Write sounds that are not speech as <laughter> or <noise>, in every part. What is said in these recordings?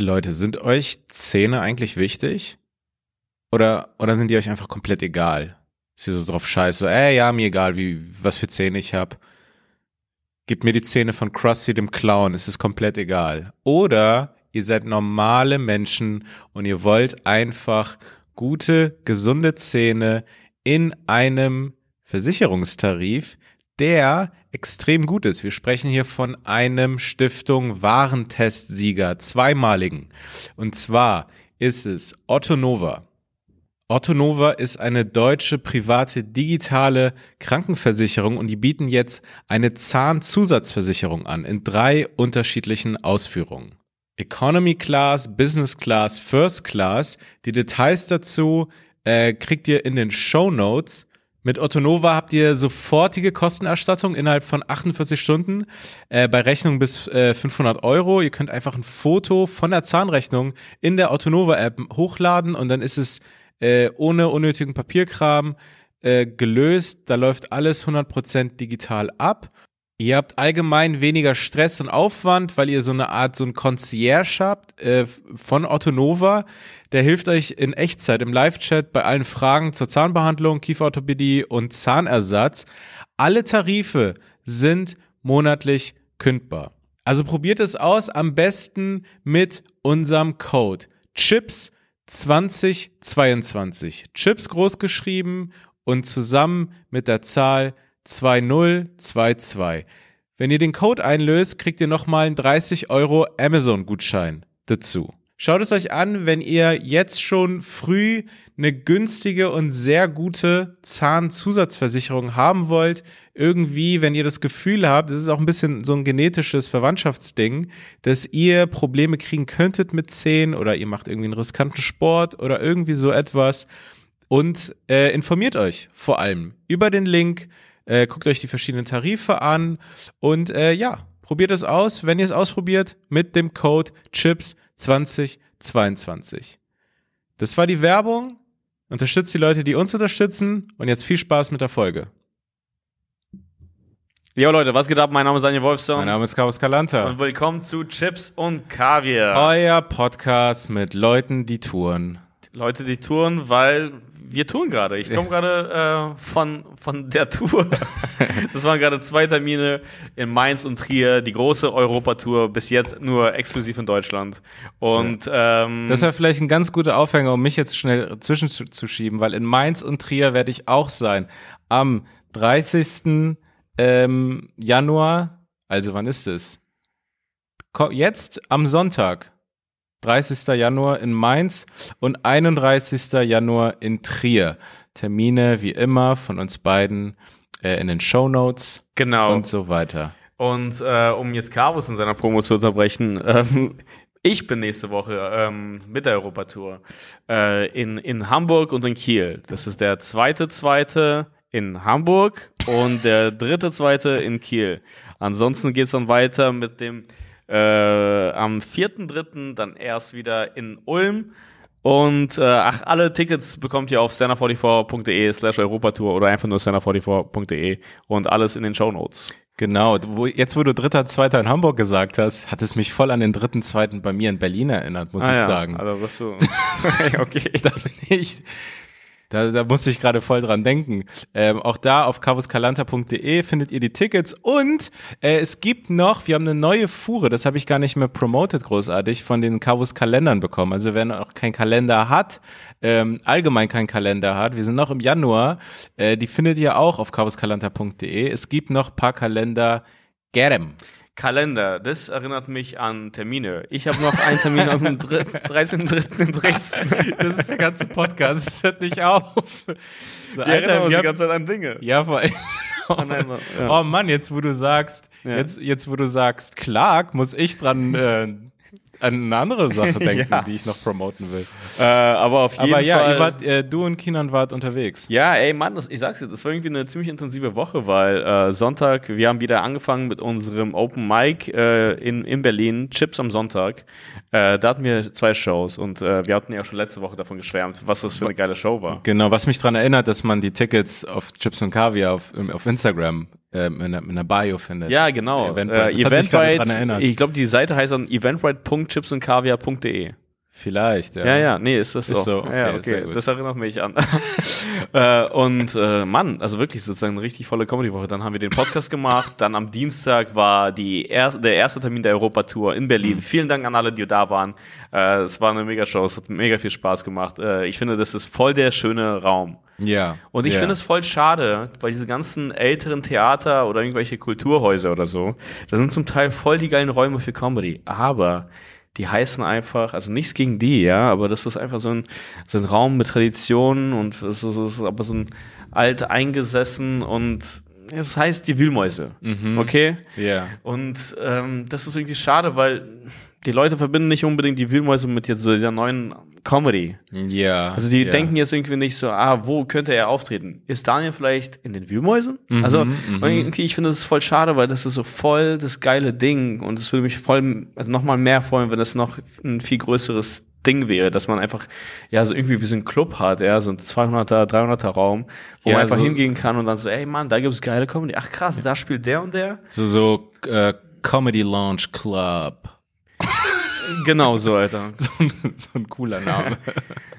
Leute, sind euch Zähne eigentlich wichtig? Oder, oder sind die euch einfach komplett egal? Ihr so drauf scheiße, so, ey, ja, mir egal, wie, was für Zähne ich hab. Gib mir die Zähne von Krusty dem Clown, es ist komplett egal. Oder ihr seid normale Menschen und ihr wollt einfach gute, gesunde Zähne in einem Versicherungstarif, der extrem gut ist. Wir sprechen hier von einem Stiftung Warentestsieger, zweimaligen. Und zwar ist es Otto Nova. Otto Nova ist eine deutsche private digitale Krankenversicherung und die bieten jetzt eine Zahnzusatzversicherung an in drei unterschiedlichen Ausführungen. Economy Class, Business Class, First Class. Die Details dazu äh, kriegt ihr in den Show Notes. Mit Otto Nova habt ihr sofortige Kostenerstattung innerhalb von 48 Stunden äh, bei Rechnung bis äh, 500 Euro. Ihr könnt einfach ein Foto von der Zahnrechnung in der Otto Nova App hochladen und dann ist es äh, ohne unnötigen Papierkram äh, gelöst. Da läuft alles 100% digital ab. Ihr habt allgemein weniger Stress und Aufwand, weil ihr so eine Art, so ein Concierge habt äh, von Otto Nova. Der hilft euch in Echtzeit im Live-Chat bei allen Fragen zur Zahnbehandlung, Kieferorthopädie und Zahnersatz. Alle Tarife sind monatlich kündbar. Also probiert es aus, am besten mit unserem Code CHIPS 2022. CHIPS groß geschrieben und zusammen mit der Zahl 2022. Wenn ihr den Code einlöst, kriegt ihr nochmal einen 30 Euro Amazon-Gutschein dazu. Schaut es euch an, wenn ihr jetzt schon früh eine günstige und sehr gute Zahnzusatzversicherung haben wollt. Irgendwie, wenn ihr das Gefühl habt, das ist auch ein bisschen so ein genetisches Verwandtschaftsding, dass ihr Probleme kriegen könntet mit Zähnen oder ihr macht irgendwie einen riskanten Sport oder irgendwie so etwas. Und äh, informiert euch vor allem über den Link äh, guckt euch die verschiedenen Tarife an und äh, ja, probiert es aus, wenn ihr es ausprobiert, mit dem Code CHIPS2022. Das war die Werbung. Unterstützt die Leute, die uns unterstützen und jetzt viel Spaß mit der Folge. Jo Leute, was geht ab? Mein Name ist Daniel Wolfson. Mein Name ist Carlos Calanta. Und willkommen zu Chips und Kaviar. Euer Podcast mit Leuten, die touren. Leute, die touren, weil wir touren gerade. Ich komme gerade äh, von, von der Tour. <laughs> das waren gerade zwei Termine in Mainz und Trier, die große Europatour, bis jetzt nur exklusiv in Deutschland. Und ähm, das wäre vielleicht ein ganz guter Aufhänger, um mich jetzt schnell zwischenzuschieben, weil in Mainz und Trier werde ich auch sein. Am 30. Ähm, Januar, also wann ist es? Jetzt am Sonntag 30. Januar in Mainz und 31. Januar in Trier. Termine wie immer von uns beiden äh, in den Show Notes genau. und so weiter. Und äh, um jetzt Carlos in seiner Promo zu unterbrechen, <laughs> ähm, ich bin nächste Woche ähm, mit der Europatour äh, in, in Hamburg und in Kiel. Das ist der zweite, zweite in Hamburg und der dritte, zweite in Kiel. Ansonsten geht es dann weiter mit dem äh, am 4.3. dann erst wieder in Ulm. Und äh, ach, alle Tickets bekommt ihr auf stand44.de slash Europatour oder einfach nur stand44.de und alles in den Show Notes. Genau, jetzt wo du dritter, zweiter in Hamburg gesagt hast, hat es mich voll an den dritten, zweiten bei mir in Berlin erinnert, muss ah, ich ja. sagen. Also was du, <laughs> <laughs> okay. da bin ich, da, da musste ich gerade voll dran denken. Ähm, auch da auf cavuscalanta.de findet ihr die Tickets und äh, es gibt noch, wir haben eine neue Fuhre, das habe ich gar nicht mehr promoted großartig, von den Cavus Kalendern bekommen. Also wer noch keinen Kalender hat, ähm, allgemein keinen Kalender hat, wir sind noch im Januar, äh, die findet ihr auch auf cavuscalanta.de. Es gibt noch paar Kalender, get 'em. Kalender, das erinnert mich an Termine. Ich habe noch einen Termin am 13.3. <laughs> in Dresden. Das ist der ganze Podcast, das hört nicht auf. So, Wir erinnern uns die ganze Zeit an Dinge. Ja, vor allem. <laughs> Oh, nein, ja. oh Mann, jetzt wo du sagst, ja. jetzt, jetzt wo du sagst, Clark, muss ich dran äh, an eine andere Sache <laughs> denken, Ja. die ich noch promoten will. Äh, aber auf jeden Aber ja, Fall. ihr wart, äh, du und Kinan wart unterwegs. Ja, ey, Mann, das, ich sag's dir, das war irgendwie eine ziemlich intensive Woche, weil äh, Sonntag, wir haben wieder angefangen mit unserem Open Mic äh, in, in Berlin, Chips am Sonntag. Äh, da hatten wir zwei Shows und äh, wir hatten ja auch schon letzte Woche davon geschwärmt, was das für eine geile Show war. Genau, was mich dran erinnert, dass man die Tickets auf Chips und Kaviar auf, auf Instagram äh, mit, einer, mit einer Bio findet. Ja, genau. Eventbrite. Äh, Das hat mich gerade dran Eventbrite, erinnert. ich glaube, die Seite heißt dann eventbrite.chipsundkaviar.de. Vielleicht, ja. Ja, ja, nee, ist das Ist so, ja, okay, sehr okay. Das erinnert mich an. <laughs> äh, und äh, Mann, also wirklich sozusagen eine richtig volle Comedy-Woche. Dann haben wir den Podcast gemacht. Dann am Dienstag war die erste, der erste Termin der Europatour in Berlin. Mhm. Vielen Dank an alle, die da waren. Äh, es war eine Mega-Show. Es hat mega viel Spaß gemacht. Äh, ich finde, das ist voll der schöne Raum. Ja. Und ich ja. finde es voll schade, weil diese ganzen älteren Theater oder irgendwelche Kulturhäuser oder so, das sind zum Teil voll die geilen Räume für Comedy. Aber die heißen einfach, also nichts gegen die, ja, aber das ist einfach so ein, so ein Raum mit Traditionen und es ist, es ist aber so ein alt eingesessen und es heißt die Wühlmäuse. Okay? Ja. Und ähm, das ist irgendwie schade, weil die Leute verbinden nicht unbedingt die Wühlmäuse mit jetzt so dieser neuen Comedy. Ja. Also die ja. denken jetzt irgendwie nicht so, ah, wo könnte er auftreten? Ist Daniel vielleicht in den Wühlmäusen? also und irgendwie, ich finde das voll schade, weil das ist so voll das geile Ding und es würde mich voll, also nochmal mehr freuen, wenn das noch ein viel größeres Ding wäre, dass man einfach, ja, so irgendwie wie so ein Club hat, ja, so ein 200er, 300er Raum, wo Ja, man einfach so- hingehen kann und dann so, ey Mann, da gibt's geile Comedy. Ach krass, da spielt der und der. So, so äh, Comedy Launch Club. <laughs> Genau so, Alter. <laughs> So ein, so ein cooler Name. <laughs>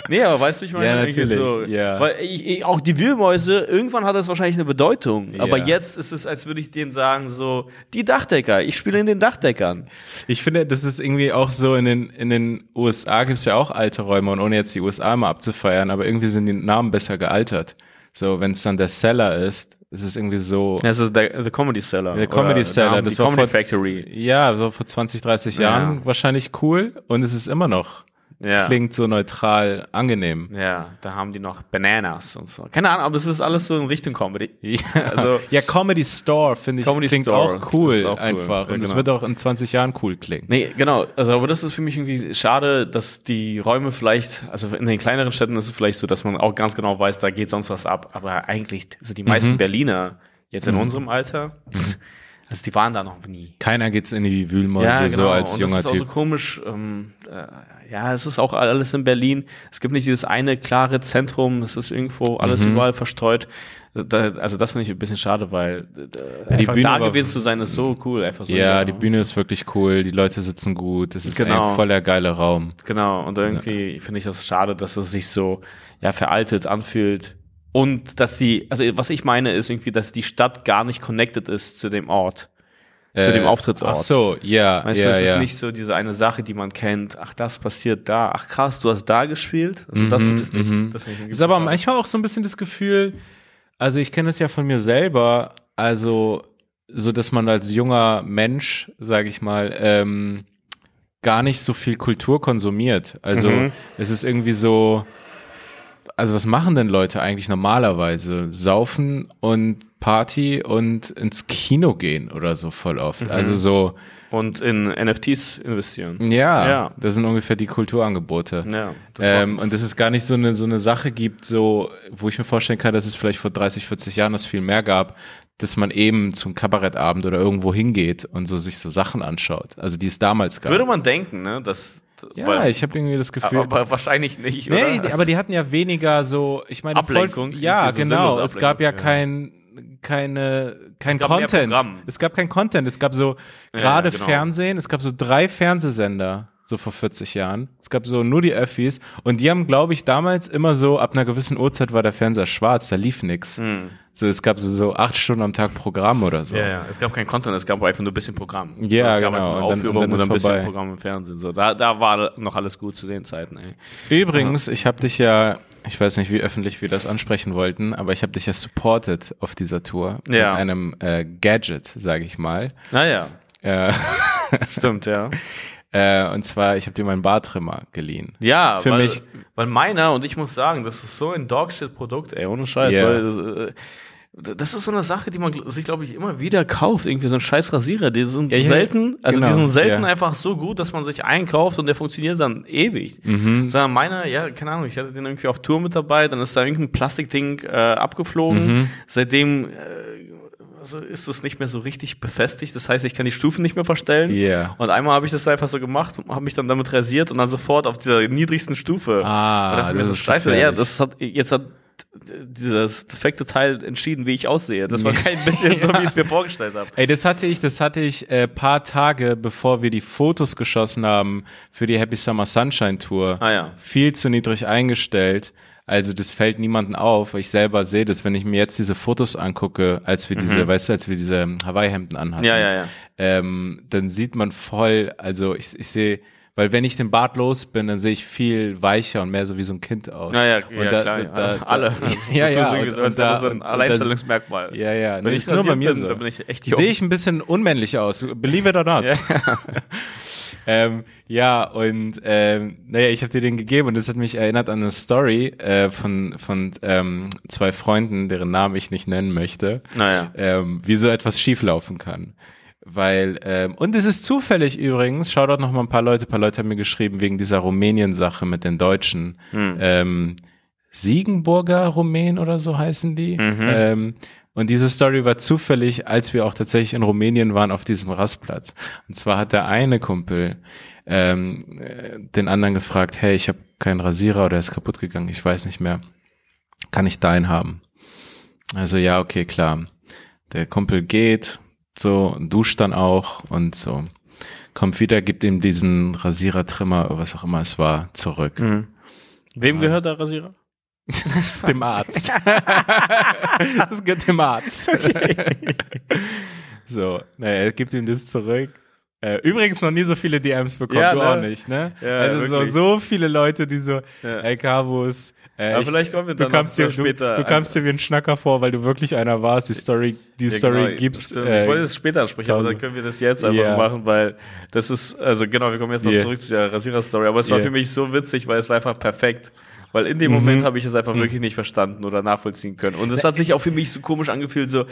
Nee, aber weißt du, ich meine, Ja, natürlich, so, ja. weil ich, ich, auch die Wühlmäuse, irgendwann hat das wahrscheinlich eine Bedeutung, aber Ja. jetzt ist es, als würde ich denen sagen, so, die Dachdecker, ich spiele in den Dachdeckern. Ich finde, das ist irgendwie auch so in den, in den USA gibt's ja auch alte Räume und ohne jetzt die USA mal abzufeiern, aber irgendwie sind die Namen besser gealtert. So, wenn es dann der Cellar ist, ist es irgendwie so. Ist der, der Comedy Seller. Der Comedy Cellar, das war Comedy vor, Factory. Ja, so vor 20, 30 Ja. Jahren wahrscheinlich cool und es ist immer noch. Ja. Klingt so neutral angenehm. Ja, da haben die noch Bananas und so. Keine Ahnung, aber es ist alles so in Richtung Comedy. <laughs> Ja, Also- ja Comedy Store finde ich Comedy klingt Store, auch cool auch cool. einfach Ja, und es genau. wird auch in 20 Jahren cool klingen. Nee, genau. Also, aber das ist für mich irgendwie schade, dass die Räume vielleicht, also in den kleineren Städten ist es vielleicht so, dass man auch ganz genau weiß, da geht sonst was ab. Aber eigentlich, so die Mhm. meisten Berliner, jetzt in unserem Alter, also die waren da noch nie. Keiner geht in die Wühlmäuse so als Und junger das ist auch so Typ. komisch. Ähm, äh, ja, es ist auch alles in Berlin. Es gibt nicht dieses eine klare Zentrum. Es ist irgendwo alles Mhm. überall verstreut. Da, also das finde ich ein bisschen schade, weil äh, die einfach Bühne da gewesen zu sein ist so cool. Einfach so Ja, ja, die Bühne ist wirklich cool, die Leute sitzen gut, es ist Genau. ein voller geiler Raum. Genau, und irgendwie finde ich das schade, dass es sich so ja veraltet anfühlt. Und dass die, also was ich meine, ist irgendwie, dass die Stadt gar nicht connected ist zu dem Ort, zu dem Auftrittsort. Äh, Ach so, ja, Weißt ja, du, es ja. ist nicht so diese eine Sache, die man kennt. Ach, das passiert da. Ach krass, du hast da gespielt. Also das gibt es nicht. Das finde ich irgendwie ist aber manchmal auch so ein bisschen das Gefühl, also ich kenne es ja von mir selber, also so, dass man als junger Mensch, sage ich mal, ähm, gar nicht so viel Kultur konsumiert. Also Mhm. es ist irgendwie so, also was machen denn Leute eigentlich normalerweise? Saufen und Party und ins Kino gehen oder so voll oft. Mhm. Also so, Und in NFTs investieren. ja, Ja. das sind ungefähr die Kulturangebote. Ja, das Ähm, und dass es gar nicht so eine, so eine Sache gibt, so, wo ich mir vorstellen kann, dass es vielleicht vor 30, 40 Jahren das viel mehr gab, dass man eben zum Kabarettabend oder irgendwo hingeht und so sich so Sachen anschaut. Also die es damals gab. würde man denken, ne? Dass, ja, weil- ich habe irgendwie das Gefühl. aber wahrscheinlich nicht. nee, oder? aber die hatten ja weniger so, ich meine, Ablenkung, Voll, ja, so genau. Es gab ja Ablenkung, kein, keine, kein Es Content. Es gab kein Content. Es gab so gerade ja, genau. Fernsehen. Es gab so drei Fernsehsender so vor 40 Jahren. Es gab so nur die Öffis und die haben, glaube ich, damals immer so ab einer gewissen Uhrzeit war der Fernseher schwarz, da lief nix. So es gab so, so acht Stunden am Tag Programm oder so. Ja, ja, es gab kein Content, es gab einfach nur ein bisschen Programm. Ja, es gab genau, einfach eine und dann- Aufführung und dann ein bisschen vorbei. Programm im Fernsehen. So, da, da war noch alles gut zu den Zeiten, ey. Übrigens, ich habe dich ja, ich weiß nicht, wie öffentlich wir das ansprechen wollten, aber ich habe dich ja supported auf dieser Tour Ja. mit einem äh, Gadget, sage ich mal. Naja, Äh, <laughs> stimmt, ja. äh, und zwar, ich habe dir meinen Bartrimmer geliehen. Ja, Für weil, mich- weil meiner, und ich muss sagen, das ist so ein Dogshit-Produkt, ey, ohne Scheiß, Ja. weil das, äh, das ist so eine Sache, die man sich, glaube ich, immer wieder kauft. Irgendwie so ein scheiß Rasierer. Die sind Ja, selten, also genau, die sind selten ja. einfach so gut, dass man sich einkauft und der funktioniert dann ewig. Mhm. Sondern meiner, ja, keine Ahnung, ich hatte den irgendwie auf Tour mit dabei, dann ist da irgendein Plastikding äh, abgeflogen. Mhm. Seitdem äh, also ist es nicht mehr so richtig befestigt. Das heißt, ich kann die Stufen nicht mehr verstellen. Ja. Und einmal habe ich das einfach so gemacht, habe mich dann damit rasiert und dann sofort auf dieser niedrigsten Stufe. Ah, das ist Scheiße, ja, das hat, jetzt hat dieses defekte Teil entschieden, wie ich aussehe. Das war kein bisschen so, wie ich es mir <laughs> vorgestellt habe. Ey, das hatte ich, das hatte ich äh, paar Tage, bevor wir die Fotos geschossen haben für die Happy Summer Sunshine Tour. Ah ja. Viel zu niedrig eingestellt. Also das fällt niemandem auf. Ich selber sehe das, wenn ich mir jetzt diese Fotos angucke, als wir diese, weißt du, als wir diese Hawaii-Hemden anhatten. Mhm. Ja, ja, ja. Ähm, dann sieht man voll, also ich, ich sehe, weil wenn ich den Bart los bin, dann sehe ich viel weicher und mehr so wie so ein Kind aus. Ja, ja, Und ja da- klar. da- da- Alle. <laughs> ja, ja. Und, und wäre da, so ein und- und Alleinstellungsmerkmal. Ja, ja. Wenn Nee, ich nur bei mir bin, so. bin ich echt jung. Sehe ich ein bisschen unmännlich aus. Believe it or not. <laughs> ähm, ja, und ähm, naja, ich habe dir den gegeben und das hat mich erinnert an eine Story äh, von, von ähm, zwei Freunden, deren Namen ich nicht nennen möchte, Naja. ähm, wie so etwas schieflaufen kann. Weil, ähm, und es ist zufällig übrigens, schau dort noch mal ein paar Leute, ein paar Leute haben mir geschrieben, wegen dieser Rumänien-Sache mit den Deutschen. Ähm, Siegenburger Rumänen oder so heißen die. Ähm, und diese Story war zufällig, als wir auch tatsächlich in Rumänien waren auf diesem Rastplatz. Und zwar hat der eine Kumpel ähm, äh, den anderen gefragt, hey, ich habe keinen Rasierer oder er ist kaputt gegangen, ich weiß nicht mehr. Kann ich deinen haben? Also ja, okay, klar. Der Kumpel geht, so, duscht dann auch und so. Kommt wieder, gibt ihm diesen Rasierer, Trimmer, was auch immer es war, zurück. Wem gehört der Rasierer? <laughs> Dem Arzt. <laughs> das gehört dem Arzt. <laughs> so, naja, er gibt ihm das zurück. Äh, übrigens noch nie so viele DMs bekommen, Ja, du ne? auch nicht, ne? Ja, also so, wirklich. so viele Leute, die so, Ja. ey Carvus, äh, Aber ich- vielleicht kommen wir du dann kamst noch dir, später. Du, du kamst dir wie ein Schnacker vor, weil du wirklich einer warst. Die Story, die Ja, Story genau, stimmt. äh, ich wollte es später ansprechen, aber dann können wir das jetzt einfach Ja. machen, weil das ist, also genau, wir kommen jetzt noch Yeah. zurück zu der Rasierer-Story, aber es war Yeah. für mich so witzig, weil es war einfach perfekt. Weil in Mhm. dem Moment habe ich es einfach wirklich nicht verstanden oder nachvollziehen können. Und es hat sich auch für mich so komisch angefühlt, so,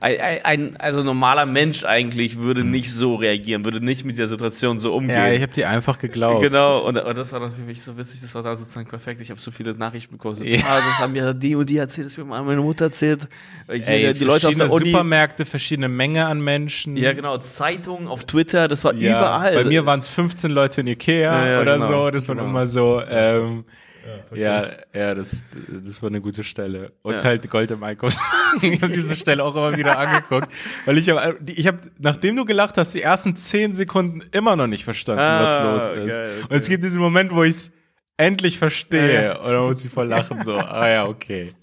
ein, also normaler Mensch eigentlich würde nicht so reagieren, würde nicht mit der Situation so umgehen. Mhm. ja, ich habe dir einfach geglaubt. Genau, und, und das war dann für mich so witzig, das war dann sozusagen perfekt. Ich habe so viele Nachrichten bekommen. So, Ja. ah, das haben mir die und die erzählt, das mir meine Mutter erzählt. Hier, Ey, die Leute aus der verschiedene Uni. Supermärkte, verschiedene Menge an Menschen. Ja, genau, Zeitungen auf Twitter, das war Ja, überall. Bei mir waren es 15 Leute in Ikea Ja, ja, oder genau, so. Das war genau. immer so. Ähm, ja, ja, das, das war eine gute Stelle. Und Ja. halt Gold im Einkaufs. <laughs> ich habe diese Stelle auch immer wieder angeguckt. Weil ich habe, ich habe, nachdem du gelacht hast, die ersten 10 Sekunden immer noch nicht verstanden, Ah, was los ist. geil, okay. Und es gibt diesen Moment, wo ich es endlich verstehe. Ja, ja. Und dann muss ich voll lachen. So, ah ja, okay.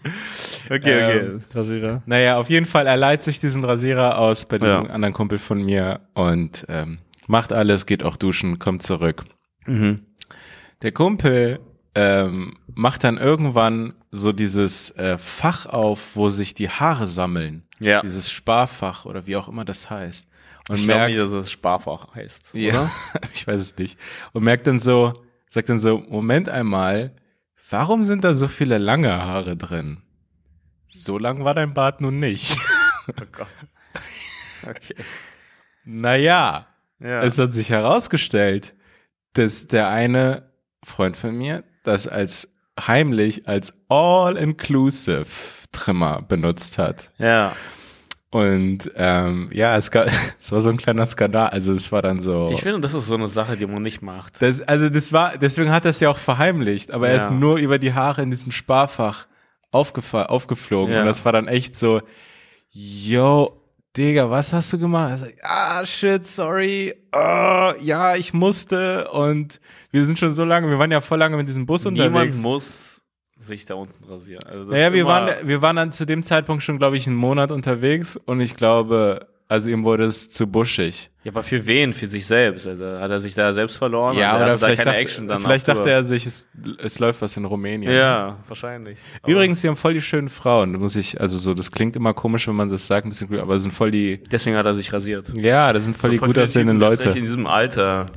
okay, Ähm, Rasierer. Naja, auf jeden Fall, er leiht sich diesen Rasierer aus bei diesem Ja. anderen Kumpel von mir und ähm, macht alles, geht auch duschen, kommt zurück. Mhm. Der Kumpel ähm, macht dann irgendwann so dieses äh, Fach auf, wo sich die Haare sammeln. Ja. Dieses Sparfach oder wie auch immer das heißt. Und Ich merkt, nicht, dass es Sparfach heißt. ja, <laughs> ich weiß es nicht. Und merkt dann so, sagt dann so, Moment einmal, warum sind da so viele lange Haare drin? So lang war dein Bart nun nicht. <laughs> Oh Gott. <laughs> Okay. Naja, Ja. es hat sich herausgestellt, dass der eine Freund von mir das als heimlich als All-Inclusive Trimmer benutzt hat. ja. Und ähm, ja, es, gab, <laughs> es war so ein kleiner Skandal. Also es war dann so. Ich finde, das ist so eine Sache, die man nicht macht. Das, also das war, deswegen hat er es ja auch verheimlicht, aber er Ja. ist nur über die Haare in diesem Sparfach aufgeflogen. Ja. Und das war dann echt so, yo, Digga, was hast du gemacht? Sagt, ah, shit, sorry, ah, ja, ich musste und wir sind schon so lange, wir waren ja voll lange mit diesem Bus Niemand unterwegs. muss sich da unten rasieren. Also Naja, wir waren, wir waren dann zu dem Zeitpunkt schon, glaube ich, einen Monat unterwegs und ich glaube, also ihm wurde es zu buschig. Ja, aber für wen? Für sich selbst. Also hat er sich da selbst verloren? Ja, also er oder da vielleicht, keine dachte, vielleicht dachte er sich, es, es läuft was in Rumänien. Ja, wahrscheinlich. Aber Übrigens, sie haben voll die schönen Frauen. Da muss ich, also so, das klingt immer komisch, wenn man das sagt, ein bisschen grün, aber das sind voll die, Deswegen hat er sich rasiert. ja, das sind voll die Voll gut aussehenden Leute. In diesem Alter,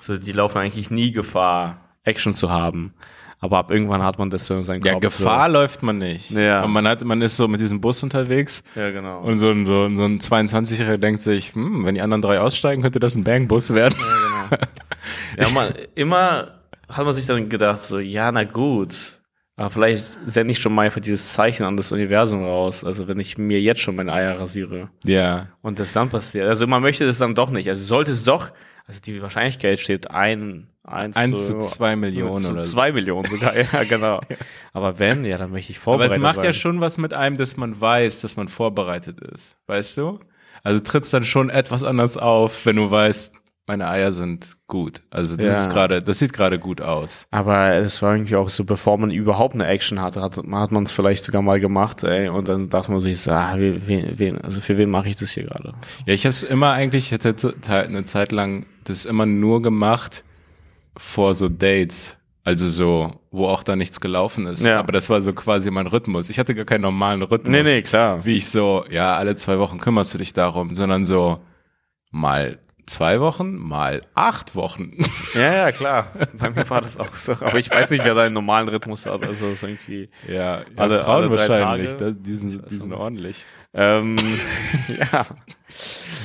so, die laufen eigentlich nie Gefahr, Action zu haben. Aber ab irgendwann hat man das so in seinem Ja, Kopf. Gefahr läuft man nicht. Ja. Und man hat, man ist so mit diesem Bus unterwegs So. Ja, genau. und so ein, so, ein- so ein 22-Jähriger denkt sich, hm, wenn die anderen drei aussteigen, könnte das ein Bang-Bus werden. ja, <laughs> man, immer hat man sich dann gedacht, so, ja, na gut. Aber vielleicht sende ich schon mal einfach dieses Zeichen an das Universum raus. Also wenn ich mir jetzt schon meine Eier rasiere. Ja. Und das dann passiert. Also man möchte das dann doch nicht. Also sollte es doch, also die Wahrscheinlichkeit steht ein, eins, 1 zu 2 Millionen zu oder so. zwei Millionen sogar, ja, <laughs> genau. Aber wenn, ja, dann möchte ich Aber vorbereitet es macht ja sein. schon was mit einem, dass man weiß, dass man vorbereitet ist. Weißt du? Also trittst dann schon etwas anders auf, wenn du weißt, meine Eier sind gut. Also das Ja. ist gerade, das sieht gerade gut aus. Aber es war irgendwie auch so, bevor man überhaupt eine Action hatte, hat, hat man es vielleicht sogar mal gemacht, ey, und dann dachte man sich so, ah, wen, wen, also für wen mache ich das hier gerade? Ja, ich habe es immer eigentlich, ich hatte z- eine Zeit lang das immer nur gemacht vor so Dates. Also so, wo auch da nichts gelaufen ist. Ja. Aber das war so quasi mein Rhythmus. Ich hatte gar keinen normalen Rhythmus. Nee, nee, klar. Wie ich so, ja, alle zwei Wochen kümmerst du dich darum, sondern so mal zwei Wochen, mal acht Wochen. <laughs> Ja, ja, klar. Bei mir war das auch so. Aber ich weiß nicht, wer da einen normalen Rhythmus hat. Also ist irgendwie. Ja, ja Alle- Frauen alle drei wahrscheinlich. Tage. Das, die sind, die sind ordentlich. Ähm, <laughs> ja.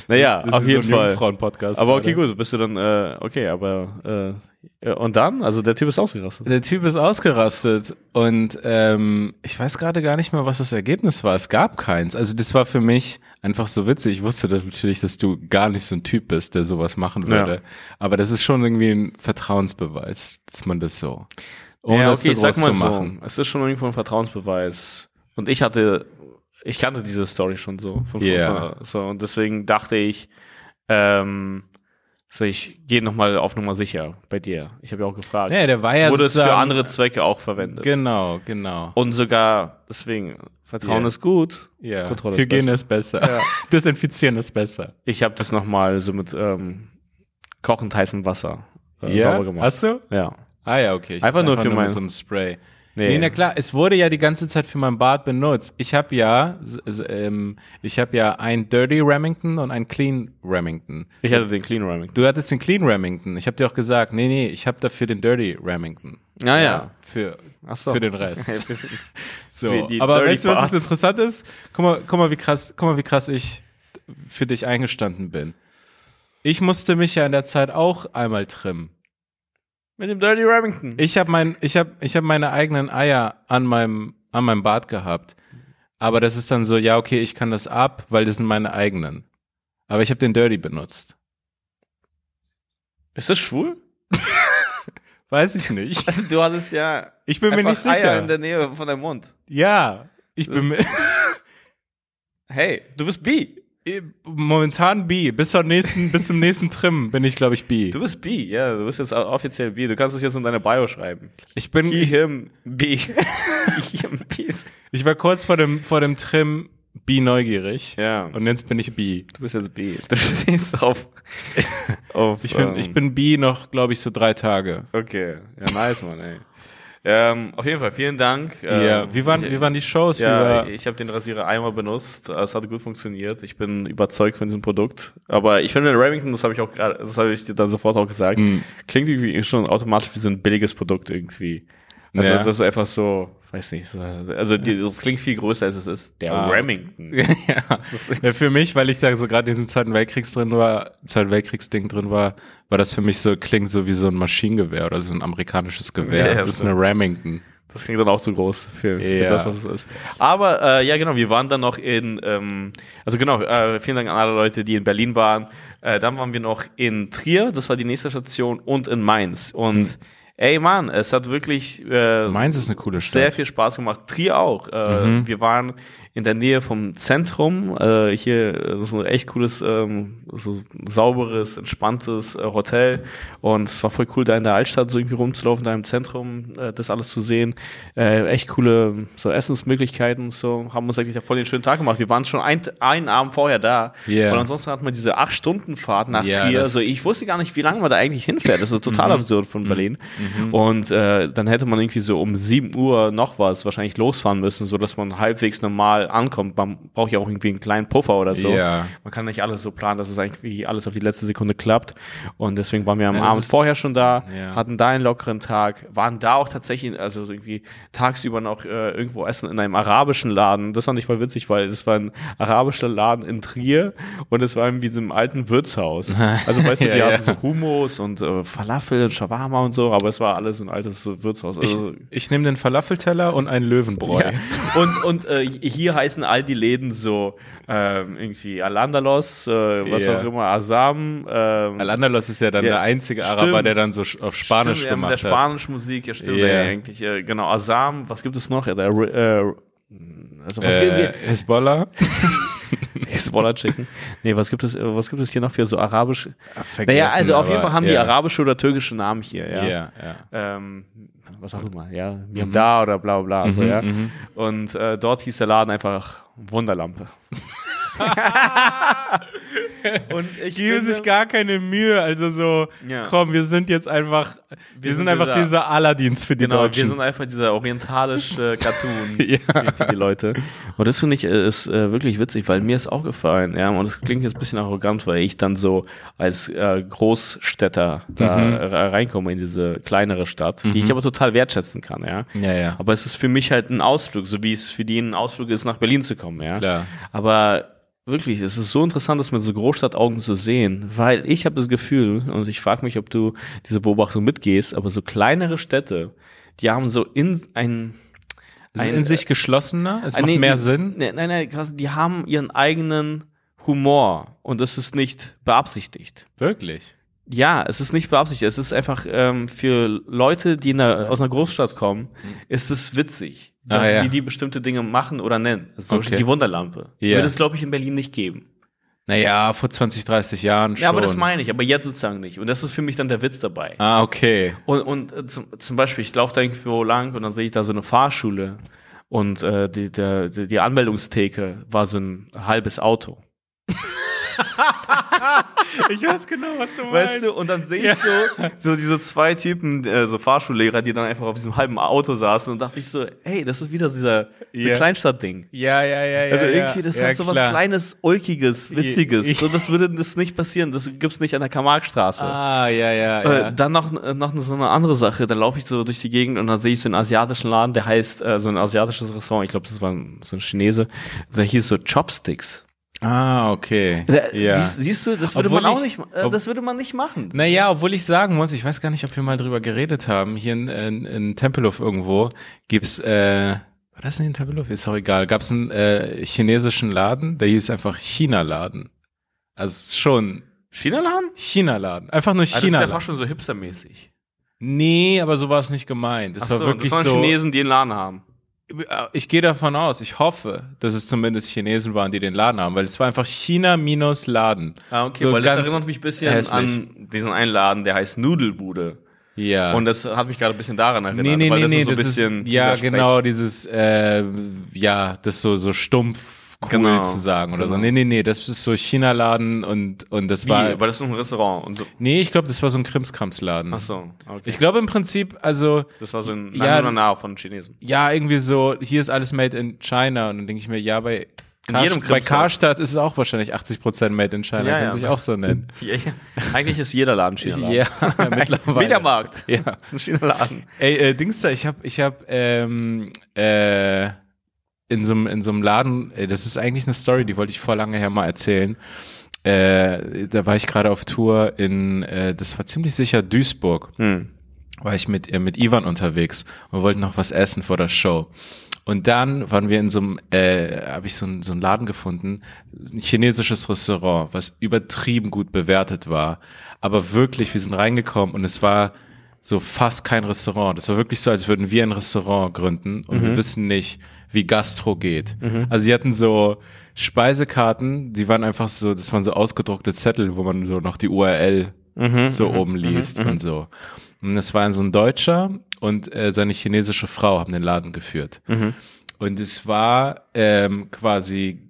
Naja, Das auf ist jeden so ein Fall. Jungfrauen-Podcast. Aber okay, gerade. gut, bist du dann, äh, okay, aber äh, ja, und dann? Also der Typ ist ausgerastet. Der Typ ist ausgerastet und ähm, ich weiß gerade gar nicht mehr, was das Ergebnis war. Es gab keins. Also das war für mich einfach so witzig. Ich wusste das natürlich, dass du gar nicht so ein Typ bist, der sowas machen würde. Ja. Aber das ist schon irgendwie ein Vertrauensbeweis, dass man das so ohne ja, okay, ich zu sag groß mal zu so. machen. Es ist schon irgendwo ein Vertrauensbeweis. Und ich hatte, ich kannte diese Story schon so. Von, Ja. von, so und deswegen dachte ich, ähm, so ich gehe nochmal auf Nummer sicher bei dir. Ich habe ja auch gefragt. Nee, der war ja Wurde es für andere Zwecke auch verwendet? Genau, genau. Und sogar, deswegen, Vertrauen Ja. ist gut, Ja. Kontrolle ist Hygiene besser. ist besser. Ja. <laughs> Desinfizieren ist besser. Ich habe das nochmal so mit ähm, kochend heißem Wasser äh, Ja, sauber gemacht. hast du? Ja. Ah ja, okay. Ich Einfach nur für mein- mit so einem Spray. Nee. Nee, na klar, es wurde ja die ganze Zeit für mein Bad benutzt. Ich habe ja, ähm, ich habe ja ein Dirty Remington und ein Clean Remington. Ich hatte den Clean Ramming. Du hattest den Clean Remington. Ich habe dir auch gesagt, nee, nee, ich habe dafür den Dirty Remington. Ja, ja. Für, so. für den Rest. <laughs> So, aber Dirty weißt du, was Parts. das interessant ist? Guck mal, guck mal, wie krass, guck mal, wie krass ich für dich eingestanden bin. Ich musste mich ja in der Zeit auch einmal trimmen. Mit dem Dirty Remington. Ich habe mein, ich habe, ich habe meine eigenen Eier an meinem, an meinem Bart gehabt. Aber das ist dann so, ja, okay, ich kann das ab, weil das sind meine eigenen. Aber ich habe den Dirty benutzt. Ist das schwul? <laughs> Weiß ich nicht. Also du hattest ja Ich bin mir nicht sicher. Eier in der Nähe von deinem Mund. ja, ich bin mir <laughs> Hey, du bist bi. Momentan B. Bis zum nächsten, bis zum nächsten Trim bin ich, glaube ich, B. Du bist bi, ja. Du bist jetzt offiziell bi. Du kannst es jetzt in deine Bio schreiben. Ich bin, ich, him, bis. <laughs> ich war kurz vor dem, vor dem Trim B neugierig. Ja. Und jetzt bin ich B. Du bist jetzt bi. Du stehst auf. <laughs> auf Ich bin, ähm, ich bin B noch, glaube ich, so drei Tage. Okay. Ja, nice, Mann, ey. Ähm, auf jeden Fall, vielen Dank. Ja. Ähm, Wie waren, ich- wie waren die Shows? Ja, ich habe den Rasierer einmal benutzt. Es hat gut funktioniert. Ich bin überzeugt von diesem Produkt. Aber ich finde, Remington, das habe ich auch gerade, das habe ich dir dann sofort auch gesagt, Hm. klingt irgendwie schon automatisch wie so ein billiges Produkt irgendwie. Also Ja. das ist einfach so, weiß nicht, so, also die, das klingt viel größer als es ist. Der Ah. Remington. <laughs> ja. Das ist, Ja, für mich, weil ich da so gerade in diesem Zweiten Weltkriegs drin war, Zweiten Weltkriegsding drin war, war das für mich so, klingt so wie so ein Maschinengewehr oder so ein amerikanisches Gewehr. Ja, das ist eine. Remington. Das klingt dann auch zu groß für, für Ja. das, was es ist. Aber äh, ja, genau, wir waren dann noch in, ähm, also genau, äh, vielen Dank an alle Leute, die in Berlin waren. Äh, dann waren wir noch in Trier, das war die nächste Station, und in Mainz. Und ey, Mann, es hat wirklich äh, Mainz ist eine coole Stadt. sehr viel Spaß gemacht. Trier auch. Äh, Wir waren in der Nähe vom Zentrum. Äh, hier ist ein echt cooles, ähm, so sauberes, entspanntes äh, Hotel. Und es war voll cool, da in der Altstadt so irgendwie rumzulaufen, da im Zentrum äh, das alles zu sehen. Äh, echt coole so Essensmöglichkeiten und so. Haben uns eigentlich da voll den schönen Tag gemacht. Wir waren schon ein, einen Abend vorher da. Yeah. Und ansonsten hat man diese acht Stunden Fahrt nach Ja, Trier. Also ich wusste gar nicht, wie lange man da eigentlich hinfährt. Das ist total absurd von Berlin. Und äh, dann hätte man irgendwie so um 7 Uhr noch was wahrscheinlich losfahren müssen, so dass man halbwegs normal ankommt. Man braucht ja auch irgendwie einen kleinen Puffer oder so. Ja. Man kann nicht alles so planen, dass es eigentlich alles auf die letzte Sekunde klappt. Und deswegen waren wir am Ja, Abend vorher schon da, Ja. hatten da einen lockeren Tag, waren da auch tatsächlich, also so irgendwie tagsüber noch äh, irgendwo essen in einem arabischen Laden. Das fand ich voll witzig, weil das war ein arabischer Laden in Trier und es war wie so einem alten Wirtshaus. <laughs> Also weißt du, die hatten so Hummus und äh, Falafel und Shawarma und so, aber es war alles ein altes Wirtshaus. Ich, Also, ich nehme den Falafelteller und einen Löwenbräu. Und, und äh, hier heißen all die Läden so ähm, irgendwie Al-Andalos, äh, was Ja. auch immer, Asam. Ähm, Al-Andalos ist ja dann Ja, der einzige stimmt. Araber, der dann so auf Spanisch stimmt, ja, gemacht mit der hat. spanischen Musik, ja stimmt, Ja. ja. eigentlich. Äh, genau, Asam, was gibt es noch? Ja, der, äh, also was Äh, gibt Hezbollah. <laughs> Hezbollah Chicken. Nee, was gibt es, äh, was gibt es hier noch für so arabisch? Vergessen, Naja, also auf jeden Fall haben die ja. arabische oder türkische Namen hier, ja. Ja, ja. Ähm, was auch immer, ja. Miamda oder bla bla bla, so, Mhm, ja. mhm. Und äh, dort hieß der Laden einfach Wunderlampe. <laughs> <laughs> Und ich finde- sich gar keine Mühe, also so, Ja. komm, wir sind jetzt einfach, wir, sind, sind einfach dieser- diese Aladdins für die Genau, wir Deutschen. sind einfach dieser orientalische <laughs> Cartoon Ja. für, für die Leute. Und das finde ich äh, ist äh, wirklich witzig, weil mir ist auch gefallen, ja. Und es klingt jetzt ein bisschen arrogant, weil ich dann so als äh, Großstädter da Mhm. reinkomme in diese kleinere Stadt, die ich aber total wertschätzen kann, ja. ja, ja. Aber es ist für mich halt ein Ausflug, so wie es für die ein Ausflug ist, nach Berlin zu kommen, ja. Klar. Aber wirklich, es ist so interessant, das mit so Großstadtaugen zu sehen, weil ich habe das Gefühl, und ich frage mich, ob du diese Beobachtung mitgehst, aber so kleinere Städte, die haben so in ein, ein in sich geschlossener, es äh, macht nee, mehr die, Sinn. Nein, nein, krass, die haben ihren eigenen Humor und das ist nicht beabsichtigt. Wirklich. Ja, es ist nicht beabsichtigt. Es ist einfach ähm, für Leute, die in der, aus einer Großstadt kommen, ist es witzig, Mhm. Ah, dass ja. die die bestimmte Dinge machen oder nennen. So Okay. die Wunderlampe. Ja. Würde es, glaube ich, in Berlin nicht geben. Naja, vor 20, 30 Jahren schon. Ja, aber das meine ich, aber jetzt sozusagen nicht. Und das ist für mich dann der Witz dabei. Ah, okay. Und, und äh, zum, zum Beispiel, ich laufe da irgendwo lang und dann sehe ich da so eine Fahrschule und äh, die, der, die Anmeldungstheke war so ein halbes Auto. <laughs> <laughs> Ich weiß genau, was du Weißt du, und dann sehe ich so, so diese zwei Typen, äh, so Fahrschullehrer, die dann einfach auf diesem halben Auto saßen und dachte ich so, hey, das ist wieder dieser so Ja. Kleinstadtding. Ja, ja, ja, ja. Also ja. irgendwie, das ja, hat so was. Kleines, Ulkiges, Witziges. Ich- So, das würde das nicht passieren. Das gibt's nicht an der Karl-Marx-Straße. Ah, ja, ja, ja. Äh, dann noch, äh, noch so eine andere Sache. Dann laufe ich so durch die Gegend und dann sehe ich so einen asiatischen Laden, der heißt, äh, so ein asiatisches Restaurant, ich glaube, das war so ein Chinese, der hieß so Chopsticks. Ah, okay. Da, ja. wie, siehst du, das würde Obwohl man auch ich- nicht, äh, das würde man nicht machen. Naja, obwohl ich sagen muss, ich weiß gar nicht, ob wir mal drüber geredet haben. Hier in, in, in Tempelhof irgendwo gibt's, äh, war das nicht in Tempelhof? Ist auch egal. Gab's einen äh, chinesischen Laden, der hieß einfach China-Laden. Also schon China-Laden? China-Laden. Einfach nur Ah, das ist ja fast schon so hipstermäßig. nee, aber so war es nicht gemeint. Es Ach war so, wirklich das waren so. Chinesen, die einen Laden haben. Ich gehe davon aus, ich hoffe, dass es zumindest Chinesen waren, die den Laden haben, weil es war einfach China minus Laden. Ah, okay, So weil das erinnert mich ein bisschen hässlich. an diesen einen Laden, der heißt Nudelbude. Ja. Und das hat mich gerade ein bisschen daran erinnert. nee, nee, weil nee, das nee, ist so ein bisschen ist, ja, genau, dieses, äh, ja, das so, so stumpf cool Genau, zu sagen oder so. genau. Nee, nee, nee, das ist so China-Laden und, und das Wie? war, Aber das ist ein Restaurant. Und so. nee, ich glaube, das war so ein Krimskramsladen. Ach so, okay. Ich glaube im Prinzip, also, das war so ein Ja, nah von Chinesen. ja, irgendwie so, hier ist alles made in China und dann denke ich mir, ja, bei, Kar jedem bei. Karstadt ist es auch wahrscheinlich 80% made in China, Ja, kann ja. sich auch so nennen. <laughs> Ja. Eigentlich ist jeder Laden China-Laden. Ja, <laughs> mittlerweile. Mediamarkt. Ja. Das <laughs> ist ein China-Laden. Ey, äh, Dings ich hab, ich hab, ähm, äh, in so einem in so einem Laden, das ist eigentlich eine Story, die wollte ich vor lange her mal erzählen. Äh, da war ich gerade auf Tour in, äh, das war ziemlich sicher Duisburg, Hm. war ich mit, äh, mit Ivan unterwegs und wollten noch was essen vor der Show. Und dann waren wir in so einem, äh, habe ich so, einen- so einen Laden gefunden, ein chinesisches Restaurant, was übertrieben gut bewertet war. Aber wirklich, wir sind reingekommen und es war so fast kein Restaurant. Das war wirklich so, als würden wir ein Restaurant gründen und wir wissen nicht, wie Gastro geht. Also sie hatten so Speisekarten, die waren einfach so, das waren so ausgedruckte Zettel, wo man so noch die URL so oben liest und so. Und es war so ein Deutscher und äh, seine chinesische Frau haben den Laden geführt. Und es war ähm, quasi,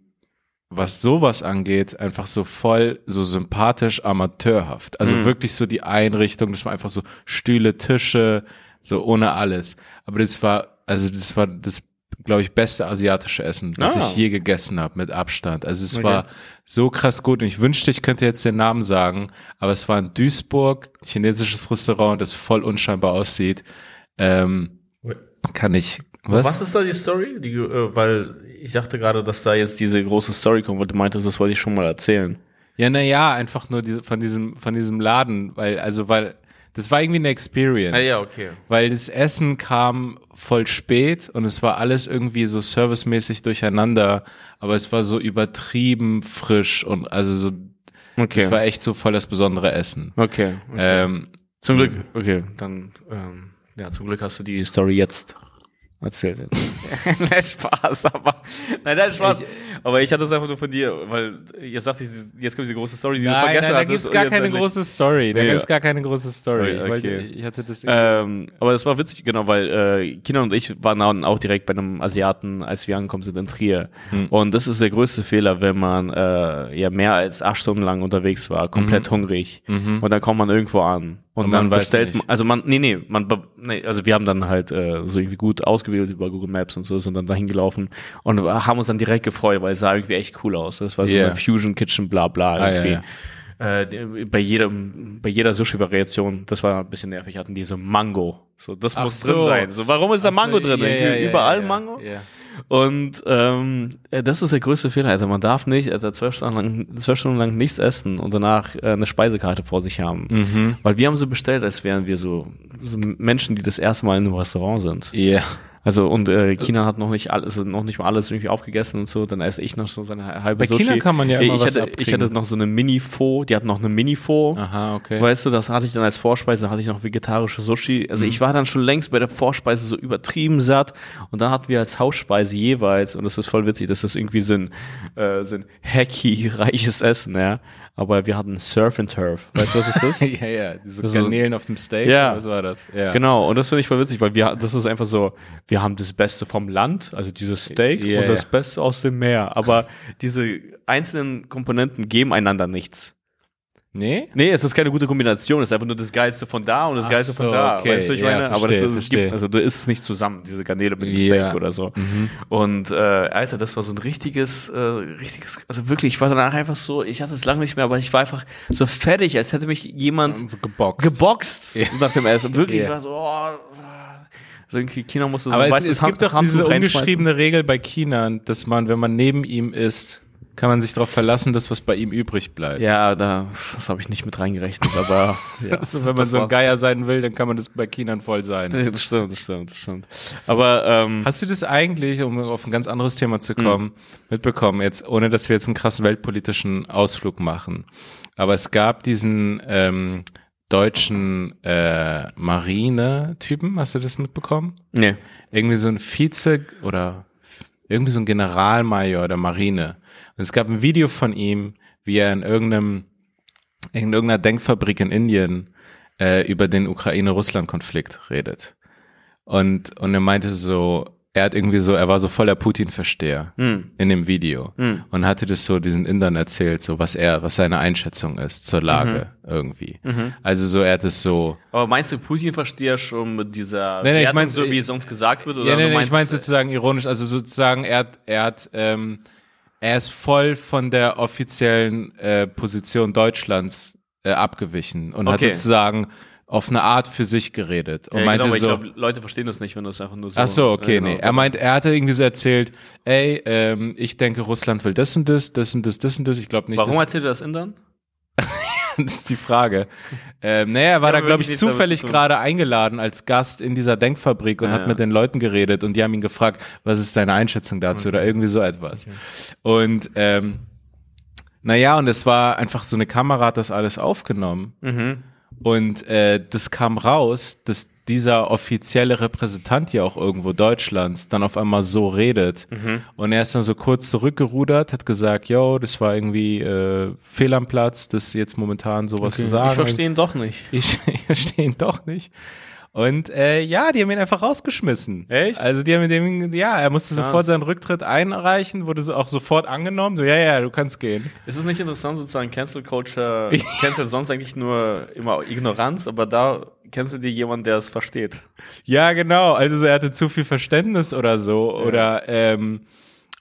was sowas angeht, einfach so voll so sympathisch amateurhaft. Also wirklich so die Einrichtung, das war einfach so Stühle, Tische, so ohne alles. Aber das war, also das war das, glaube ich, beste asiatische Essen, was Ah. ich je gegessen habe, mit Abstand. Also es Okay. war so krass gut und ich wünschte, ich könnte jetzt den Namen sagen, aber es war in Duisburg, chinesisches Restaurant, das voll unscheinbar aussieht. Ähm, kann ich, was? Was? ist da die Story? Die, äh, weil ich dachte gerade, dass da jetzt diese große Story kommt, weil du meintest, das wollte ich schon mal erzählen. Ja, na ja, einfach nur diese, von diesem, von diesem Laden, weil, also, weil, das war irgendwie eine Experience. Ah, ja, okay. Weil das Essen kam voll spät und es war alles irgendwie so servicemäßig durcheinander, aber es war so übertrieben frisch und also so, Okay. es war echt so voll das besondere Essen. okay. okay. Ähm, zum Glück, okay, dann, ähm, ja, zum Glück hast du die Story jetzt erzählt. <laughs> nein, Spaß, aber, nein, nein, Spaß. aber ich hatte es einfach nur von dir, weil jetzt dachte ich, jetzt kommt die große Story, die du nein, vergessen nein, da gibt's und gar keine große Story. Da Nee, gibt's ja. gar keine große Story. Okay, Weil ich hatte das Ähm, aber das war witzig, genau, weil äh, Kina und ich waren auch direkt bei einem Asiaten, als wir angekommen sind in Trier. Hm. Und das ist der größte Fehler, wenn man äh, ja mehr als acht Stunden lang unterwegs war, komplett hungrig. Und dann kommt man irgendwo an. Und. Und dann bestellt also man, nee, nee, man, nee, also wir haben dann halt äh, so irgendwie gut ausgewählt über Google Maps und so, sind dann dahin gelaufen und haben uns dann direkt gefreut, weil es sah irgendwie echt cool aus. Das war so Yeah. eine Fusion Kitchen, bla bla Ah, irgendwie. ja, Äh, bei jedem, bei jeder Sushi-Variation, das war ein bisschen nervig, hatten die so Mango. So, das Ach muss so. drin sein. So, warum ist da Ach so, Mango drin? ja, Irgendwie ja, ja, Überall ja, Mango. Und ähm, äh, das ist der größte Fehler. Also man darf nicht, also zwölf Stunden lang, zwölf Stunden lang nichts essen und danach äh, eine Speisekarte vor sich haben. Mhm. Weil wir haben so bestellt, als wären wir so, so Menschen, die das erste Mal in einem Restaurant sind. Ja. Also und äh, China hat noch nicht alles, noch nicht mal alles irgendwie aufgegessen und so. Dann esse ich noch so seine halbe Bei Sushi. China kann man ja immer ich was hatte, ich hatte noch so eine Mini-Pho. Die hatten noch eine Mini-Pho. Aha, okay. Weißt du, das hatte ich dann als Vorspeise, da hatte ich noch vegetarische Sushi. Mhm. Also ich war dann schon längst bei der Vorspeise so übertrieben satt und dann hatten wir als Hausspeise jeweils, und das ist voll witzig, das ist irgendwie so ein, äh, so ein hacky, reiches Essen, ja. Aber wir hatten Surf and Turf. Weißt du, was das ist? <laughs> ja, ja, diese Das ist so- Garnelen auf dem Steak, Ja. was war das? Ja. Genau, und das finde ich voll witzig, weil wir, das ist einfach so, wir haben das Beste vom Land, also dieses Steak Ja, und das. Beste aus dem Meer. Aber diese einzelnen Komponenten geben einander nichts. Nee? Nee, es ist keine gute Kombination, es ist einfach nur das Geilste von da und das Ach Geilste so, von da. okay. Weißt du, ich Ja, meine? Aber das verstehe, ist, es verstehe. gibt, also du isst es nicht zusammen, diese Garnele mit dem Ja. Steak oder so. Und äh, Alter, das war so ein richtiges, äh, richtiges, also wirklich, ich war danach einfach so, ich hatte es lange nicht mehr, aber ich war einfach so fertig, als hätte mich jemand So geboxt. geboxt nach dem Essen. Wirklich, <laughs> Ja. ich war so, oh, so irgendwie China musste so Aber es, es gibt doch diese ungeschriebene Regel bei China, dass man, wenn man neben ihm isst, kann man sich darauf verlassen, dass was bei ihm übrig bleibt. Ja, da, das habe ich nicht mit reingerechnet, aber <laughs> ja, Also, wenn man so ein Geier sein will, dann kann man das bei Chinan voll sein. <laughs> Das stimmt, das stimmt, das stimmt. Aber ähm, Hast du das eigentlich, um auf ein ganz anderes Thema zu kommen, mitbekommen, jetzt, ohne dass wir jetzt einen krassen weltpolitischen Ausflug machen? Aber es gab diesen ähm, deutschen äh, Marine-Typen, hast du das mitbekommen? nee. Irgendwie so ein Vize oder irgendwie so ein Generalmajor der Marine. Und es gab ein Video von ihm, wie er in irgendeinem, in irgendeiner Denkfabrik in Indien äh, über den Ukraine-Russland-Konflikt redet. Und, und er meinte so, er hat irgendwie so, er war so voller Putin-Versteher Hm. in dem Video und hatte das so diesen Indern erzählt, so was er, was seine Einschätzung ist zur Lage Mhm. irgendwie. Also so, er hat es so, Aber meinst du, Putin versteht ja schon mit dieser Nee, nee, ich mein's- so wie es uns gesagt wird? Oder Ja, nee, nee, ich meine sozusagen ironisch, also sozusagen, er hat, er hat, ähm, er ist voll von der offiziellen äh, Position Deutschlands äh, abgewichen und Okay. hat sozusagen auf eine Art für sich geredet und ja, meinte genau, aber ich so, glaube, Leute verstehen das nicht, wenn du es einfach nur so. ach so, okay, Ja, genau. nee, er meint, er hatte irgendwie so erzählt, ey, ähm, ich denke, Russland will das und das, das und das, das und das, ich glaube nicht, Warum erzählt er das Indern? <laughs> das ist die Frage. ähm, naja, er war Ja, da, glaube ich, zufällig gerade eingeladen als Gast in dieser Denkfabrik und Ja, hat ja. mit den Leuten geredet und die haben ihn gefragt, was ist deine Einschätzung dazu oder irgendwie so etwas. Und ähm, naja, und es war einfach so eine Kamera hat das alles aufgenommen Mhm. Und äh, das kam raus, dass dieser offizielle Repräsentant ja auch irgendwo Deutschlands dann auf einmal so redet. Mhm. Und er ist dann so kurz zurückgerudert, hat gesagt, yo, das war irgendwie äh, fehl am Platz, das jetzt momentan sowas zu sagen. Ich verstehe ihn doch nicht. Ich, <laughs> ich verstehe ihn doch nicht. Und äh, ja, die haben ihn einfach rausgeschmissen. Echt? Also die haben mit dem, ja, er musste Krass. sofort seinen Rücktritt einreichen, wurde auch sofort angenommen. So, ja, ja, du kannst gehen. Ist es nicht interessant, sozusagen Cancel Culture, <laughs> Cancel sonst eigentlich nur immer Ignoranz, aber da cancel dir jemand, der es versteht. Ja, genau. Also so, er hatte zu viel Verständnis oder so. Oder ähm,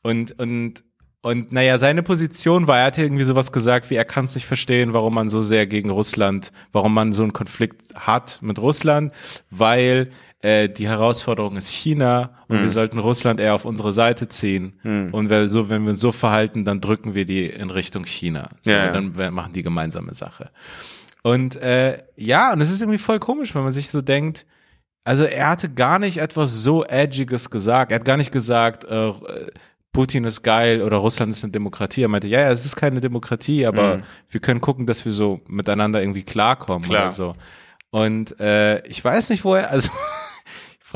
und, und, und naja, seine Position war, er hatte irgendwie sowas gesagt, wie er kann es nicht verstehen, warum man so sehr gegen Russland, warum man so einen Konflikt hat mit Russland, weil äh, die Herausforderung ist China und Mhm. wir sollten Russland eher auf unsere Seite ziehen. Und weil so, wenn wir uns so verhalten, dann drücken wir die in Richtung China. So, Ja, ja. Dann machen die gemeinsame Sache. Und äh, ja, und es ist irgendwie voll komisch, wenn man sich so denkt, also er hatte gar nicht etwas so Edgiges gesagt. Er hat gar nicht gesagt, äh, Putin ist geil oder Russland ist eine Demokratie. Er meinte, ja, ja, es ist keine Demokratie, aber Mhm. wir können gucken, dass wir so miteinander irgendwie klarkommen Klar. oder so. Und äh, ich weiß nicht, wo er, also, <laughs>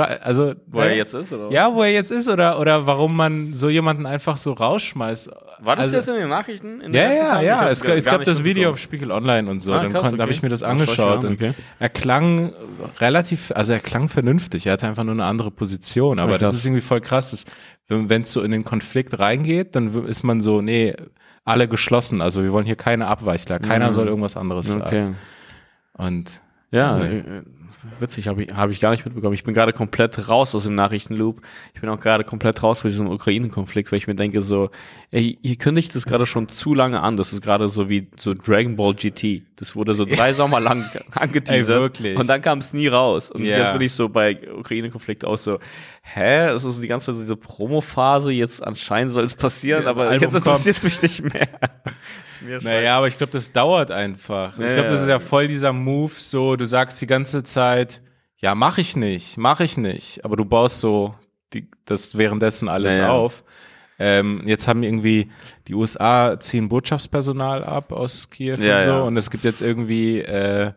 also Wo er äh, jetzt ist, oder? ja, wo er jetzt ist oder oder warum man so jemanden einfach so rausschmeißt. War das also, jetzt in den Nachrichten? In ja, ja? Ich ja. Es, es gab das Video auf Spiegel Online und so. Ah, dann da habe okay. ich mir das angeschaut. an, und okay. Er klang relativ, also er klang vernünftig. Er hatte einfach nur eine andere Position. Aber Ja, das ist irgendwie voll krass. Das, wenn es so in den Konflikt reingeht, dann ist man so, nee, alle geschlossen. Also wir wollen hier keine Abweichler. Keiner Mhm. soll irgendwas anderes sagen. Okay. Und Ja, Also- äh, witzig, habe ich, hab ich gar nicht mitbekommen. Ich bin gerade komplett raus aus dem Nachrichtenloop. Ich bin auch gerade komplett raus bei diesem Ukraine-Konflikt, weil ich mir denke so, ey, ihr kündigt das gerade schon zu lange an. Das ist gerade so wie so Dragon Ball GT. Das wurde so drei <laughs> Sommer lang angeteasert. Ey, wirklich? Und dann kam es nie raus. Und Ja. jetzt bin ich so bei Ukraine-Konflikt auch so, hä, es ist die ganze Zeit diese Promo-Phase, jetzt anscheinend soll es passieren, Ja, aber Album jetzt interessiert es mich nicht mehr. <laughs> Naja, aber ich glaube, das dauert einfach. ich Ja, glaube, das ist ja voll dieser Move, so, du sagst die ganze Zeit, ja, mach ich nicht, mach ich nicht, aber du baust so die, das währenddessen alles Ja, ja. auf. Ähm, jetzt haben irgendwie die USA ziehen Botschaftspersonal ab aus Kiew Ja, und so ja. und es gibt jetzt irgendwie, äh,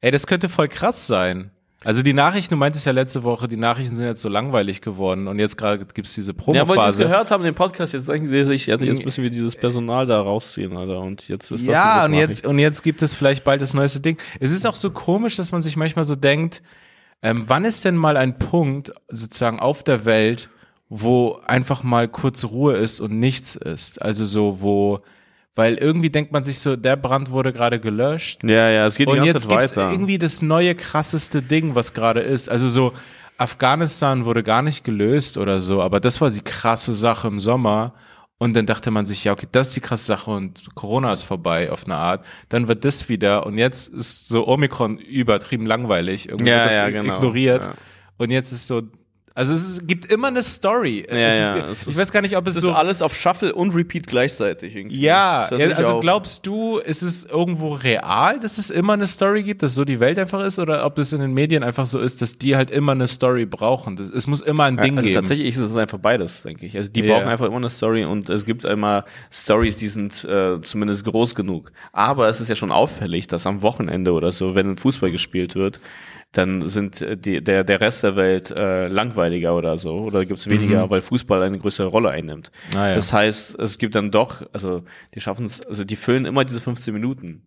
ey, das könnte voll krass sein. Also die Nachrichten, du meintest ja letzte Woche, die Nachrichten sind jetzt so langweilig geworden und jetzt gerade gibt's diese Ja, weil die Promophase. gehört haben, den Podcast, jetzt denken sie sich, jetzt müssen wir dieses Personal da rausziehen, Alter. Und jetzt ist das ja, das und jetzt, und jetzt gibt es vielleicht bald das neueste Ding. Es ist auch so komisch, dass man sich manchmal so denkt, ähm, wann ist denn mal ein Punkt sozusagen auf der Welt, wo einfach mal kurz Ruhe ist und nichts ist? Also so, wo, weil irgendwie denkt man sich so, der Brand wurde gerade gelöscht. Ja, ja, es geht die Und ganze jetzt Zeit gibt's weiter. irgendwie das neue krasseste Ding, was gerade ist. Also so Afghanistan wurde gar nicht gelöst oder so, aber das war die krasse Sache im Sommer. Und dann dachte man sich, ja, okay, das ist die krasse Sache und Corona ist vorbei auf eine Art. Dann wird das wieder und jetzt ist so Omikron übertrieben langweilig. Irgendwie Ja, wird das ja, genau. ignoriert. Ja. Und jetzt ist so, also es ist, gibt immer eine Story. Ja, ja, ist, es ich ist- weiß gar nicht, ob es Es ist so alles auf Shuffle und Repeat gleichzeitig irgendwie. ja, ja also auf. glaubst du, ist es irgendwo real, dass es immer eine Story gibt, dass so die Welt einfach ist, oder ob es in den Medien einfach so ist, dass die halt immer eine Story brauchen? Das, es muss immer ein Ding also geben. tatsächlich ist es einfach beides, denke ich. Also die Ja. brauchen einfach immer eine Story und es gibt immer Stories, die sind äh, zumindest groß genug. Aber es ist ja schon auffällig, dass am Wochenende oder so, wenn Fußball gespielt wird, dann sind äh, die, der, der Rest der Welt äh, langweiliger oder so. Oder gibt es weniger, weil Fußball eine größere Rolle einnimmt. Mhm. Ah, ja. Das heißt, es gibt dann doch, also die schaffen es, also die füllen immer diese 15 Minuten.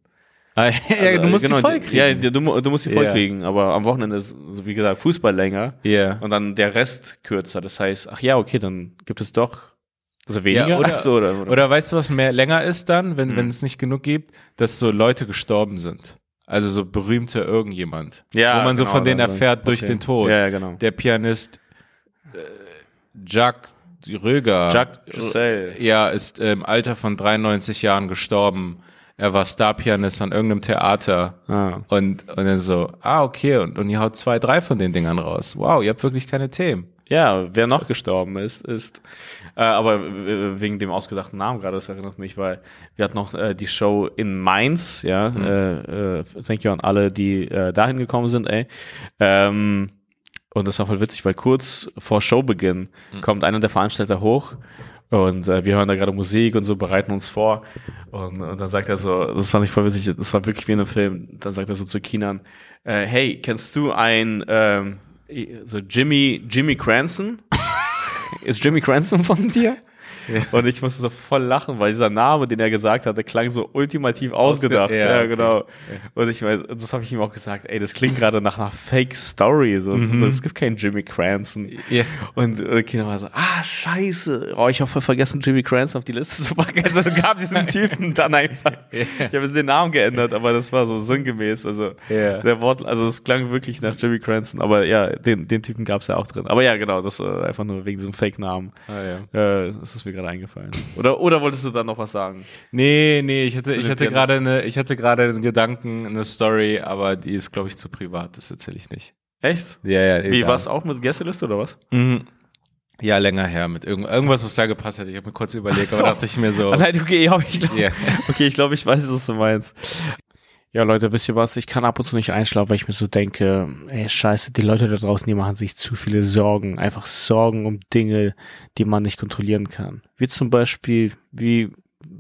Ah, <laughs> ja, Also, du musst genau, die voll kriegen. Ja, du, du musst die voll kriegen, aber am Wochenende ist, also wie gesagt, Fußball länger Ja. und dann der Rest kürzer. Das heißt, ach ja, okay, dann gibt es doch also weniger. Ja, oder- so, oder, oder, Oder weißt du, was mehr länger ist dann, wenn Mhm. wenn es nicht genug gibt, dass so Leute gestorben sind? Also so berühmte irgendjemand. ja, wo man so genau, von denen erfährt durch okay. den Tod. Ja, ja, genau. Der Pianist äh, Jacques Röger. Jacques Giselle. Ja, ist im Alter von 93 Jahren gestorben. Er war Starpianist an irgendeinem Theater. Ah. Und, und dann so, ah, okay, und, und ihr haut zwei, drei von den Dingern raus. Wow, ihr habt wirklich keine Themen. Ja, wer noch gestorben ist, ist, äh, aber wegen dem ausgedachten Namen gerade, das erinnert mich, weil wir hatten noch äh, die Show in Mainz, ja, Mhm. äh, äh, thank you an alle, die äh, dahin gekommen sind, ey. Ähm, und das war voll witzig, weil kurz vor Showbeginn Mhm. kommt einer der Veranstalter hoch und äh, wir hören da gerade Musik und so, bereiten uns vor und, und dann sagt er so, das fand ich voll witzig, das war wirklich wie in einem Film, dann sagt er so zu Kinan, äh, hey, kennst du ein, ähm, so Jimmy, Jimmy Cranston? Ist Jimmy Cranston von dir? Und ich musste so voll lachen, weil dieser Name, den er gesagt hat, der klang so ultimativ ausgedacht. ja, ja, okay. genau. Und ich meine, das habe ich ihm auch gesagt, ey, das klingt gerade nach einer Fake Story. So, Mhm. Es gibt keinen Jimmy Cranston. Ja. Und äh, Kinder war so, ah, scheiße. Oh, ich habe voll vergessen, Jimmy Cranston auf die Liste zu packen. Also gab diesen Typen dann einfach. <laughs> Ich habe jetzt den Namen geändert, aber das war so sinngemäß. Also Ja. der Wort, also es klang wirklich nach Jimmy Cranston, aber ja, den, den Typen gab es ja auch drin. Aber ja, genau, das war einfach nur wegen diesem Fake-Namen. Ah, ja. Äh, das ist mir gerade eingefallen. Oder, oder wolltest du dann noch was sagen? Nee, nee, ich hatte, ich hatte gerade eine, ich hatte gerade einen Gedanken, eine Story, aber die ist, glaube ich, zu privat, das erzähle ich nicht. Echt? Ja, ja, Wie, egal. was auch mit Gästeliste oder was? Mhm. Ja, länger her, mit irgend, irgendwas, was da gepasst hat. Ich habe mir kurz überlegt, so. aber dachte ich mir so. Nein, okay, ich glaub, <laughs> Ja. okay, ich glaube, ich weiß, was du meinst. Ja, Leute, wisst ihr was? Ich kann ab und zu nicht einschlafen, weil ich mir so denke, ey, scheiße, die Leute da draußen, die machen sich zu viele Sorgen. Einfach Sorgen um Dinge, die man nicht kontrollieren kann. Wie zum Beispiel, wie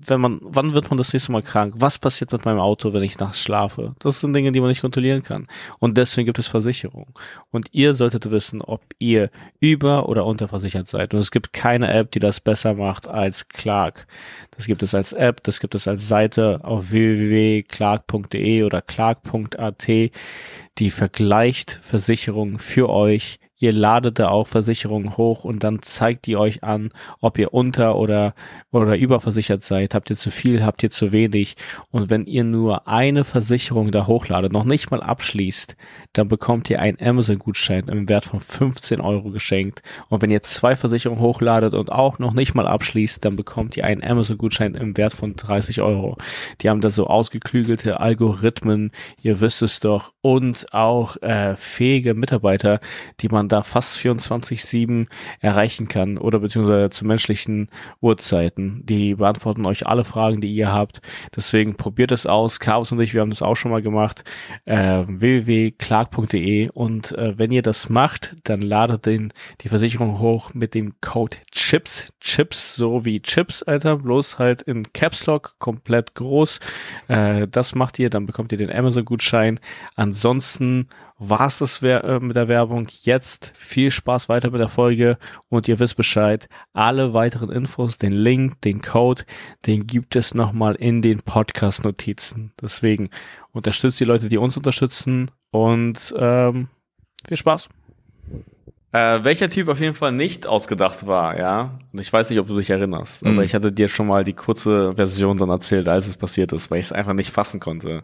wenn man, wann wird man das nächste Mal krank? Was passiert mit meinem Auto, wenn ich nachts schlafe? Das sind Dinge, die man nicht kontrollieren kann. Und deswegen gibt es Versicherung. Und ihr solltet wissen, ob ihr über- oder unterversichert seid. Und es gibt keine App, die das besser macht als Clark. Das gibt es als App, das gibt es als Seite auf www.clark.de oder clark.at, die vergleicht Versicherungen für euch Ihr ladet da auch Versicherungen hoch und dann zeigt die euch an, ob ihr unter oder, oder überversichert seid. Habt ihr zu viel, habt ihr zu wenig? Und wenn ihr nur eine Versicherung da hochladet, noch nicht mal abschließt, dann bekommt ihr einen Amazon-Gutschein im Wert von 15 Euro geschenkt. Und wenn ihr zwei Versicherungen hochladet und auch noch nicht mal abschließt, dann bekommt ihr einen Amazon-Gutschein im Wert von 30 Euro. Die haben da so ausgeklügelte Algorithmen, ihr wisst es doch, und auch äh, fähige Mitarbeiter, die man da fast 24-7 erreichen kann oder beziehungsweise zu menschlichen Uhrzeiten. Die beantworten euch alle Fragen, die ihr habt. Deswegen probiert es aus. Chaos und ich, wir haben das auch schon mal gemacht. Äh, www.clark.de und äh, wenn ihr das macht, dann ladet den, die Versicherung hoch mit dem Code CHIPS. CHIPS, so wie Chips, Alter, bloß halt in Caps Lock, komplett groß. Äh, das macht ihr, dann bekommt ihr den Amazon-Gutschein. Ansonsten war es das äh, mit der Werbung. Jetzt viel Spaß weiter mit der Folge und ihr wisst Bescheid. Alle weiteren Infos, den Link, den Code, den gibt es nochmal in den Podcast-Notizen. Deswegen unterstützt die Leute, die uns unterstützen und ähm, viel Spaß. Äh, welcher Typ auf jeden Fall nicht ausgedacht war, ja. Und ich weiß nicht, ob du dich erinnerst, mhm. aber ich hatte dir schon mal die kurze Version dann erzählt, als es passiert ist, weil ich es einfach nicht fassen konnte.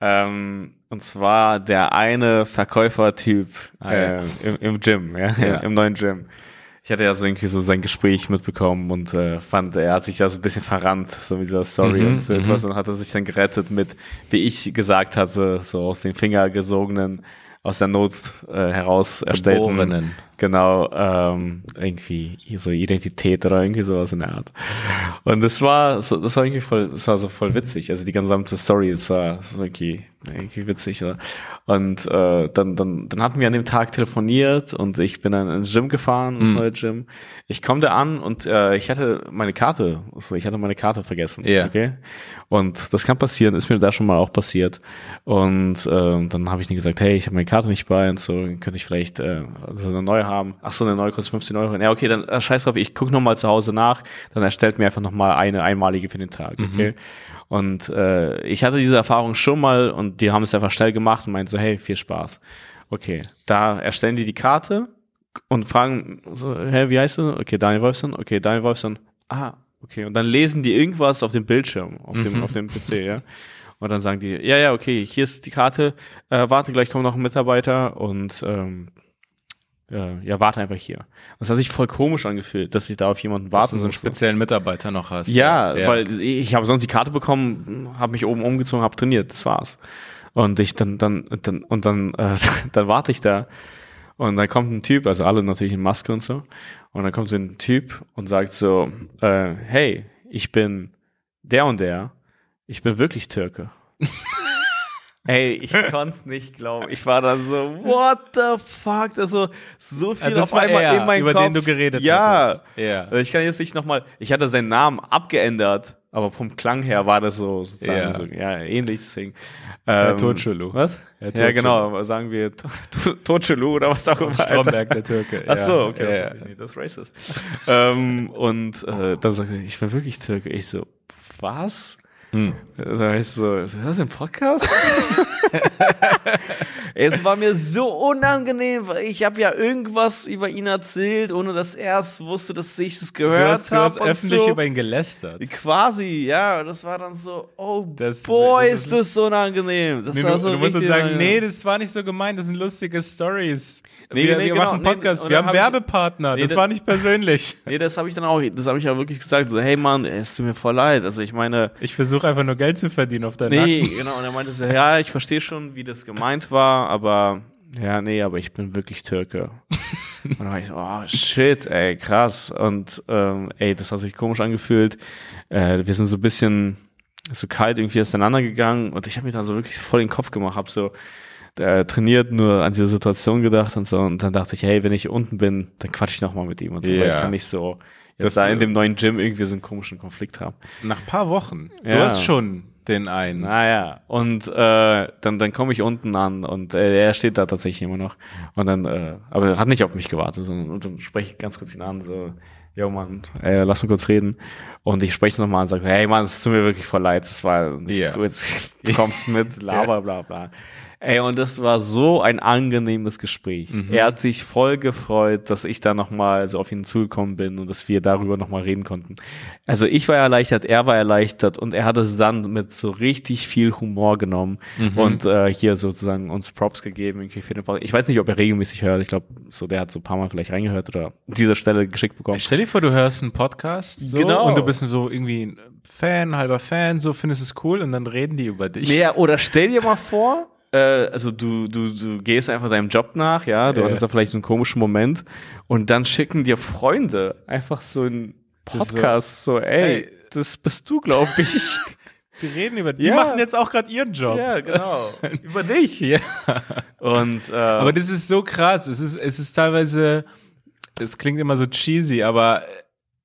Ähm, und zwar der eine Verkäufertyp äh, im, im Gym, ja, ja. <laughs> im neuen Gym. Ich hatte ja so irgendwie so sein Gespräch mitbekommen und äh, fand, er hat sich da so ein bisschen verrannt, so mit dieser Story mhm, und so etwas. Und hat er sich dann gerettet mit, wie ich gesagt hatte, so aus den Finger gesogenen, aus der Not äh, heraus erstellten. Geborenen genau, ähm, irgendwie so Identität oder irgendwie sowas in der Art. Und das war, so, das war irgendwie voll, das war so voll witzig. Also die gesamte Story, das war, das war irgendwie, irgendwie witzig. Oder? Und äh, dann, dann, dann hatten wir an dem Tag telefoniert und ich bin dann ins Gym gefahren, ins mhm. neue Gym. Ich komme da an und äh, ich hatte meine Karte, also ich hatte meine Karte vergessen. Yeah. Okay. Und das kann passieren, ist mir da schon mal auch passiert. Und äh, dann habe ich denen gesagt, hey, ich habe meine Karte nicht bei und so, könnte ich vielleicht äh, also eine neue haben. Ach so, eine neue kostet 15 Euro. Ja, okay, dann äh, scheiß drauf, ich gucke nochmal zu Hause nach, dann erstellt mir einfach nochmal eine einmalige für den Tag, okay? Mhm. Und äh, ich hatte diese Erfahrung schon mal und die haben es einfach schnell gemacht und meinten so, hey, viel Spaß. Okay, da erstellen die die Karte und fragen so, hey, wie heißt du? Okay, Daniel Wolfson. Okay, Daniel Wolfson. Ah, okay. Und dann lesen die irgendwas auf dem Bildschirm, auf dem, mhm. auf dem PC, ja. Und dann sagen die, ja, ja, okay, hier ist die Karte, äh, warte, gleich kommt noch ein Mitarbeiter und ähm, äh, ja, warte einfach hier. Das hat sich voll komisch angefühlt, dass ich da auf jemanden warte. Dass du so einen speziellen Mitarbeiter noch hast. Ja, ja. weil ich habe sonst die Karte bekommen, habe mich oben umgezogen, habe trainiert, das war's. Und ich dann, dann, dann und dann, äh, <laughs> dann warte ich da und dann kommt ein Typ, also alle natürlich in Maske und so, und dann kommt so ein Typ und sagt so, äh, hey, ich bin der und der, ich bin wirklich Türke. <laughs> Ey, ich konnte nicht glauben. Ich war da so, what the fuck? Also so viel das auf einmal er, in meinem über Kopf. den du geredet ja. Ja. Also ich kann jetzt nicht nochmal, ich hatte seinen Namen abgeändert, aber vom Klang her war das so sozusagen ja. so, ja, ähnlich, deswegen. Ähm, Totschulu. Was? Ja, genau, sagen wir Totschulu oder was auch immer. Stromberg, der Türke. Ach so, okay, das, ja. ich nicht, das ist racist. ähm, und äh, dann sagte er, ich bin wirklich Türke. Ich so, was? Hm. Da ich so, ist das ein Podcast? <laughs> es war mir so unangenehm, weil ich habe ja irgendwas über ihn erzählt, ohne dass er es wusste, dass ich es gehört habe. Du hast, du hast öffentlich so. über ihn gelästert. Quasi, ja. Das war dann so, oh das, boy, das ist das so unangenehm. Das nee, war so du, du musst dann sagen, nee, das war nicht so gemeint, das sind lustige Stories. Nee, wir, nee, wir genau, machen Podcast, nee, wir haben hab Werbepartner, ich, das war nicht persönlich. <laughs> Nee, das habe ich dann auch, das habe ich auch wirklich gesagt, so, hey Mann, es tut mir voll leid. Also ich meine. Ich versuche einfach nur Geld zu verdienen auf deinen Nee, Nacken. genau, und er meinte so, ja, ich verstehe schon, wie das gemeint war, aber ja, nee, aber ich bin wirklich Türke. <laughs> und dann war ich so, oh shit, ey, krass. Und ähm, ey, das hat sich komisch angefühlt. Äh, wir sind so ein bisschen so kalt irgendwie auseinandergegangen und ich habe mir dann so wirklich voll den Kopf gemacht, habe so äh, trainiert, nur an diese Situation gedacht und so und dann dachte ich, hey, wenn ich unten bin, dann quatsch ich nochmal mit ihm und so, weil Ja. ich kann nicht so Das, jetzt da in äh, dem neuen Gym irgendwie so einen komischen Konflikt haben. Nach paar Wochen. Du Ja. hast schon den einen. Naja, und äh, dann, dann komme ich unten an und äh, er steht da tatsächlich immer noch. Und dann, äh, aber er hat nicht auf mich gewartet, sondern und dann spreche ich ganz kurz ihn an, so, yo Mann, ey, lass mal kurz reden. Und ich spreche nochmal und sage, hey Mann, es tut mir wirklich voll leid, es war nicht Ja. gut, <laughs> du kommst mit, laber, bla bla. Ey, und das war so ein angenehmes Gespräch. Mhm. Er hat sich voll gefreut, dass ich da nochmal so auf ihn zugekommen bin und dass wir darüber nochmal reden konnten. Also ich war erleichtert, er war erleichtert und er hat es dann mit so richtig viel Humor genommen Mhm. und äh, hier sozusagen uns Props gegeben. Ich weiß nicht, ob er regelmäßig hört. Ich glaube, so der hat so ein paar Mal vielleicht reingehört oder an dieser Stelle geschickt bekommen. Stell dir vor, du hörst einen Podcast so, Genau. und du bist so irgendwie ein Fan, halber Fan, so findest es cool und dann reden die über dich. Nee, oder stell dir mal vor, äh, also du, du, du gehst einfach deinem Job nach, ja, du Ja. hattest da vielleicht so einen komischen Moment und dann schicken dir Freunde einfach so einen Podcast, so, ey, Hey. das bist du, glaube <laughs> ich. Die reden über Die Ja. machen jetzt auch gerade ihren Job. ja, genau. <laughs> Über dich. Ja. Und äh, Aber das ist so krass. Es ist, es ist teilweise, es klingt immer so cheesy, aber äh,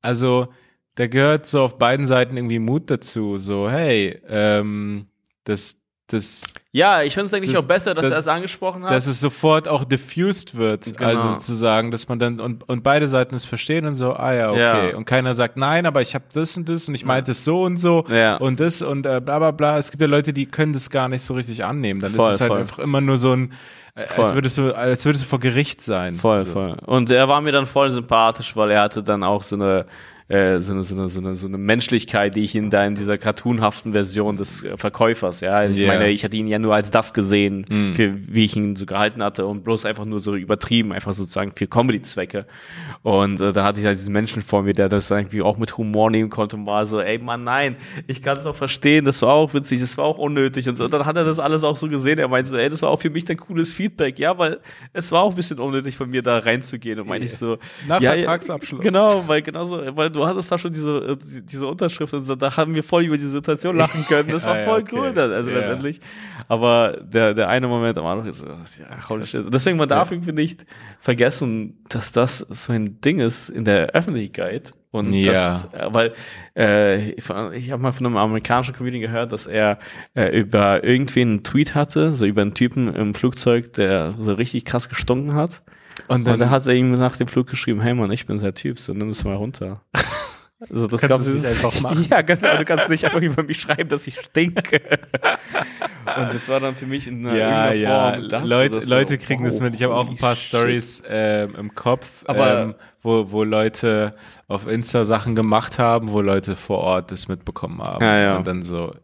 also da gehört so auf beiden Seiten irgendwie Mut dazu. So, hey, ähm, das, das, ja, ich finde es eigentlich das- auch besser, dass das- er es angesprochen hat. dass es sofort auch diffused wird. Genau. Also sozusagen, dass man dann und, und beide Seiten es verstehen und so, ah ja, okay. Ja. Und keiner sagt, nein, aber ich habe das und das und ich meinte es so und so Ja. und das und äh, bla bla bla. Es gibt ja Leute, die können das gar nicht so richtig annehmen. Dann Voll, ist es halt voll. einfach immer nur so ein, äh, als würdest du, als würdest du vor Gericht sein. Voll, so. voll. Und er war mir dann voll sympathisch, weil er hatte dann auch so eine, äh, so eine, so eine, so eine, so eine Menschlichkeit, die ich in da in dieser cartoonhaften Version des äh, Verkäufers, ja. Also Ich Ja. meine, ich hatte ihn ja nur als das gesehen, Mhm. für, wie ich ihn so gehalten hatte und bloß einfach nur so übertrieben, einfach sozusagen für Comedy-Zwecke. Und äh, da hatte ich halt diesen Menschen vor mir, der das irgendwie auch mit Humor nehmen konnte und war so, ey Mann, nein, ich kann es auch verstehen, das war auch witzig, das war auch unnötig und so. Und dann hat er das alles auch so gesehen. Er meinte so, ey, das war auch für mich ein cooles Feedback, ja, weil es war auch ein bisschen unnötig von mir da reinzugehen und meinte ich so, Nach ja, Vertragsabschluss. Genau, weil genauso, weil du hattest fast schon diese, äh, diese Unterschrift und so, da haben wir voll über die Situation lachen <laughs> können. Das war Ja, ja, voll okay. cool dann, also Ja. letztendlich. Aber der, der eine Moment am Anfang ist so, ja, holy shit. Deswegen, man darf irgendwie nicht vergessen, dass das so ein Ding ist in der Öffentlichkeit. Und Ja. das, äh, weil äh, ich, ich habe mal von einem amerikanischen Comedian gehört, dass er äh, über irgendwen einen Tweet hatte, so über einen Typen im Flugzeug, der so richtig krass gestunken hat. Und Und dann da hat er ihm nach dem Flug geschrieben, hey Mann, ich bin der Typ, so nimm es mal runter. <laughs> Also das Kannst du nicht einfach <laughs> machen? Ja, genau, du kannst nicht einfach über mich schreiben, dass ich stinke. <laughs> Und das war dann für mich in einer ja, ja, Form. das, Leute, das so, Leute kriegen das wow, mit. Ich habe auch ein paar. Stories ähm, im Kopf, Aber- ähm, wo, wo Leute auf Insta Sachen gemacht haben, wo Leute vor Ort das mitbekommen haben. Ja, ja. Und dann so,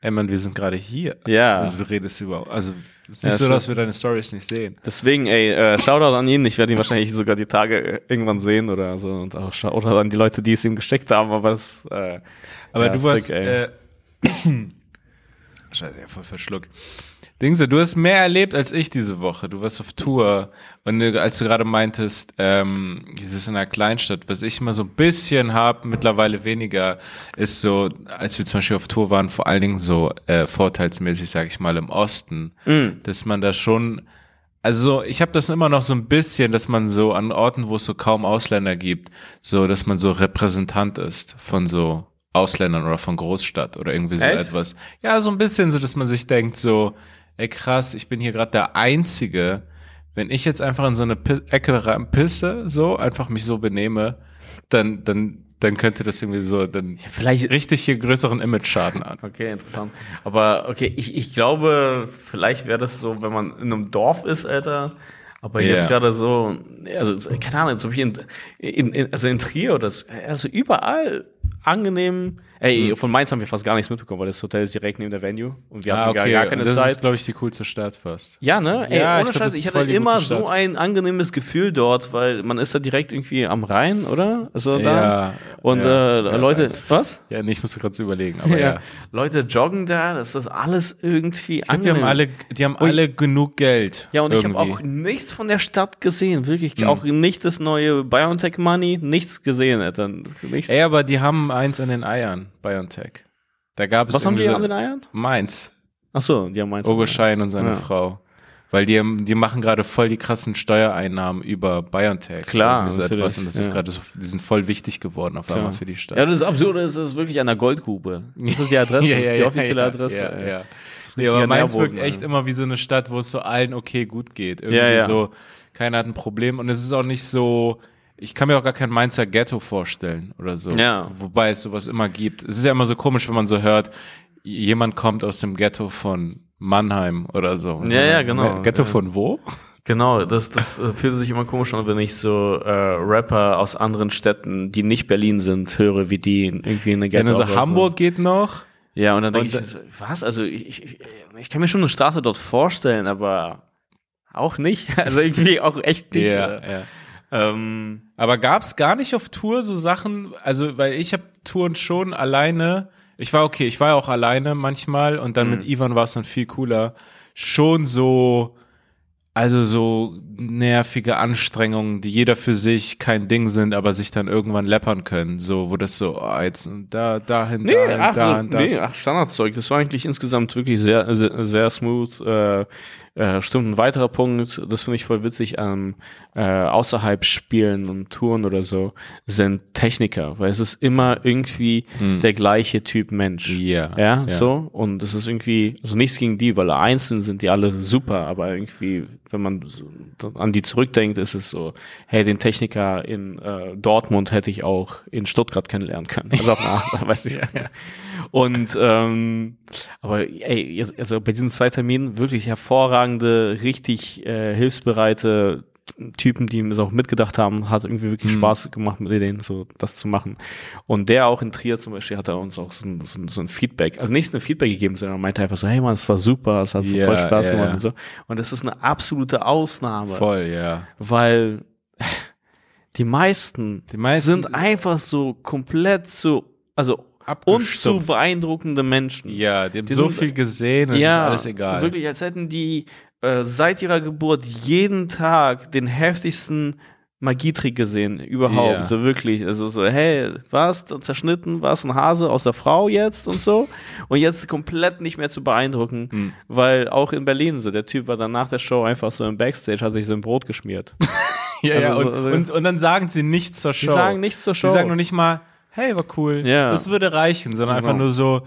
ey Mann, wir sind gerade hier. Ja. Also du redest über, also es ist Ja, nicht so, stimmt. dass wir deine Stories nicht sehen. Deswegen, ey, äh, Shoutout an ihn. Ich werde ihn wahrscheinlich sogar die Tage irgendwann sehen oder so. Und auch Shoutout an die Leute, die es ihm gesteckt haben. Aber das, äh, Aber ja, du warst, sick, äh, <coughs> Scheiße, ja, voll verschluckt. Dingse, du hast mehr erlebt als ich diese Woche. Du warst auf Tour und äh, als du gerade meintest, ähm, dieses in einer Kleinstadt, was ich immer so ein bisschen habe, mittlerweile weniger, ist so, als wir zum Beispiel auf Tour waren, vor allen Dingen so äh, vorteilsmäßig, sage ich mal, im Osten, Mm. dass man da schon also ich habe das immer noch so ein bisschen, dass man so an Orten, wo es so kaum Ausländer gibt, so dass man so Repräsentant ist von so Ausländern oder von Großstadt oder irgendwie so Echt? etwas. Ja, so ein bisschen so, dass man sich denkt so, ey krass, ich bin hier gerade der Einzige. Wenn ich jetzt einfach in so eine Pi Ecke pisse, so einfach mich so benehme, dann dann dann könnte das irgendwie so dann vielleicht richtig hier größeren Image-Schaden an. Okay, interessant. Aber okay, ich, ich glaube, vielleicht wäre das so, wenn man in einem Dorf ist, Alter. Aber Ja. jetzt gerade so, also so, keine Ahnung, so wie in, in, in, also in Trier oder so, also überall angenehm. Ey, Hm. von Mainz haben wir fast gar nichts mitbekommen, weil das Hotel ist direkt neben der Venue und wir Ah, hatten gar, gar keine das Zeit. ist glaube ich die coolste Stadt fast. Ja, ne? Ey, Ja, ich ohne das Scheiß, ich hatte immer so ein angenehmes Gefühl dort, weil man ist da direkt irgendwie am Rhein, oder? So da. Ja, Und ja, äh. Leute, was? Ja, nee, ich muss gerade überlegen, aber ja. Leute joggen da, das ist alles irgendwie Ich glaub, die haben alle, die haben alle genug Geld. Ja, und ich habe irgendwie. auch nichts von der Stadt gesehen, wirklich. Mhm. Auch nicht das neue Biontech Money, nichts gesehen, Alter. Nichts. Ey, aber die haben eins an den Eiern, BioNTech. Da gab es Was haben die irgendwie an so den Eiern? Mainz. Ach so, die haben. Ogo Schein und seine Ja. Frau. Weil die, die machen gerade voll die krassen Steuereinnahmen über BioNTech. Klar, so etwas. Und das ist ja. gerade so, die sind voll wichtig geworden auf einmal für die Stadt. Ja, das Absurde ist, es ist wirklich an der Goldgrube. Das ist die Adresse, <laughs> das ist die offizielle ja, Adresse. Ja, ja. Ist Nee, aber Mainz wirkt echt ey. immer wie so eine Stadt, wo es so allen okay gut geht. Irgendwie Ja, ja. so, keiner hat ein Problem und es ist auch nicht so, ich kann mir auch gar kein Mainzer Ghetto vorstellen oder so. Ja. Wobei es sowas immer gibt. Es ist ja immer so komisch, wenn man so hört, jemand kommt aus dem Ghetto von Mannheim oder so. Ja, ja, genau. Ghetto Ja. von wo? Genau, das, das äh, fühlt sich immer komisch an, wenn ich so äh, Rapper aus anderen Städten, die nicht Berlin sind, höre, wie die irgendwie in eine Wenn Ghetto also aufwachsen. Hamburg geht noch. Ja, und dann denke ich, so, was? Also ich, ich, ich kann mir schon eine Straße dort vorstellen, aber auch nicht. <laughs> Also irgendwie auch echt nicht. Ja, äh, ja. ähm, Aber gab's gar nicht auf Tour so Sachen, also weil ich habe Touren schon alleine, ich war okay, ich war ja auch alleine manchmal und dann mit Ivan war es dann viel cooler, schon so, also so nervige Anstrengungen, die jeder für sich kein Ding sind, aber sich dann irgendwann läppern können, so, wo das so, oh, jetzt da, dahin, Nee, dahin, ach, da so, und das. nee, ach, Standardzeug. Das war eigentlich insgesamt wirklich sehr, sehr, sehr smooth. Äh, äh, stimmt, ein weiterer Punkt, das finde ich voll witzig an äh, außerhalb Spielen und Touren oder so, sind Techniker, weil es ist immer irgendwie der gleiche Typ Mensch. Hm. Ja, Ja, ja. so. Und es ist irgendwie, also nichts gegen die, weil einzeln sind die alle super, aber irgendwie, wenn man so an die zurückdenkt, ist es so, hey, den Techniker in äh, Dortmund hätte ich auch in Stuttgart kennenlernen können. Also auf eine <laughs> Art, weißt du, ja. Und ähm, aber ey, also bei diesen zwei Terminen wirklich hervorragende, richtig äh, hilfsbereite Typen, die mir auch mitgedacht haben, hat irgendwie wirklich Mhm. Spaß gemacht mit denen so das zu machen. Und der auch in Trier zum Beispiel hat er uns auch so ein, so ein, so ein Feedback, also nicht ein Feedback gegeben, sondern meinte einfach so, hey man, es war super, es hat so voll Spaß ja, gemacht und so. Und das ist eine absolute Ausnahme, Voll, ja. weil die meisten, Die meisten sind einfach so komplett so, also uns zu beeindruckende Menschen. Ja, die haben Die so sind- viel gesehen, es ist alles egal. Wirklich, als hätten die äh, seit ihrer Geburt jeden Tag den heftigsten Magietrick gesehen überhaupt. Ja. So wirklich. Also so, hey, was? Zerschnitten, was? Ein Hase aus der Frau jetzt und so. Und jetzt komplett nicht mehr zu beeindrucken, Hm. weil auch in Berlin so, der Typ war dann nach der Show einfach so im Backstage, hat sich so ein Brot geschmiert. <laughs> Ja, ja, Also und, so- also- und, und dann sagen sie nichts zur Show. Die sagen nichts zur Show. Die sagen nur nicht mal, hey, war cool, Ja. das würde reichen, sondern einfach Genau. nur so,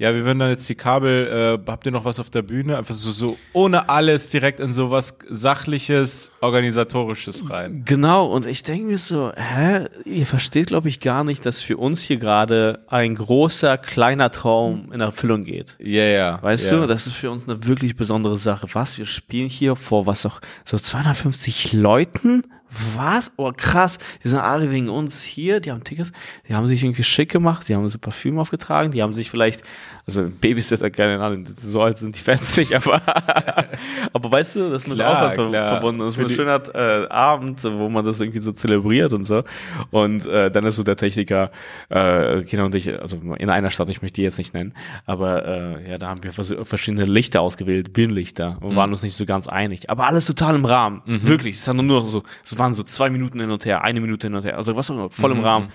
ja, wir würden dann jetzt die Kabel, äh, habt ihr noch was auf der Bühne? Einfach so, so ohne alles direkt in so was Sachliches, Organisatorisches rein. Genau, und ich denke mir so, hä, ihr versteht, glaube ich, gar nicht, dass für uns hier gerade ein großer, kleiner Traum in Erfüllung geht. Ja, ja. Weißt ja. du, das ist für uns eine wirklich besondere Sache. Was, wir spielen hier vor, was auch, so 250 Leuten? Was? Oh, krass. Die sind alle wegen uns hier, die haben Tickets, die haben sich irgendwie schick gemacht, die haben so Parfüm aufgetragen, die haben sich vielleicht, also Babysitter, keine Ahnung, so alt sind die Fans nicht, aber, <laughs> aber weißt du, das ist mit Klar, Aufwand klar. verbunden. Das ist ein schöner äh, Abend, wo man das irgendwie so zelebriert und so. Und äh, dann ist so der Techniker, äh, Kinder und ich, also in einer Stadt, ich möchte die jetzt nicht nennen, aber äh, ja, da haben wir vers verschiedene Lichter ausgewählt, Bühnenlichter, und waren uns nicht so ganz einig. Aber alles total im Rahmen. Wirklich. Es waren nur so, es waren so zwei Minuten hin und her, eine Minute hin und her, also was auch immer, voll im Rahmen.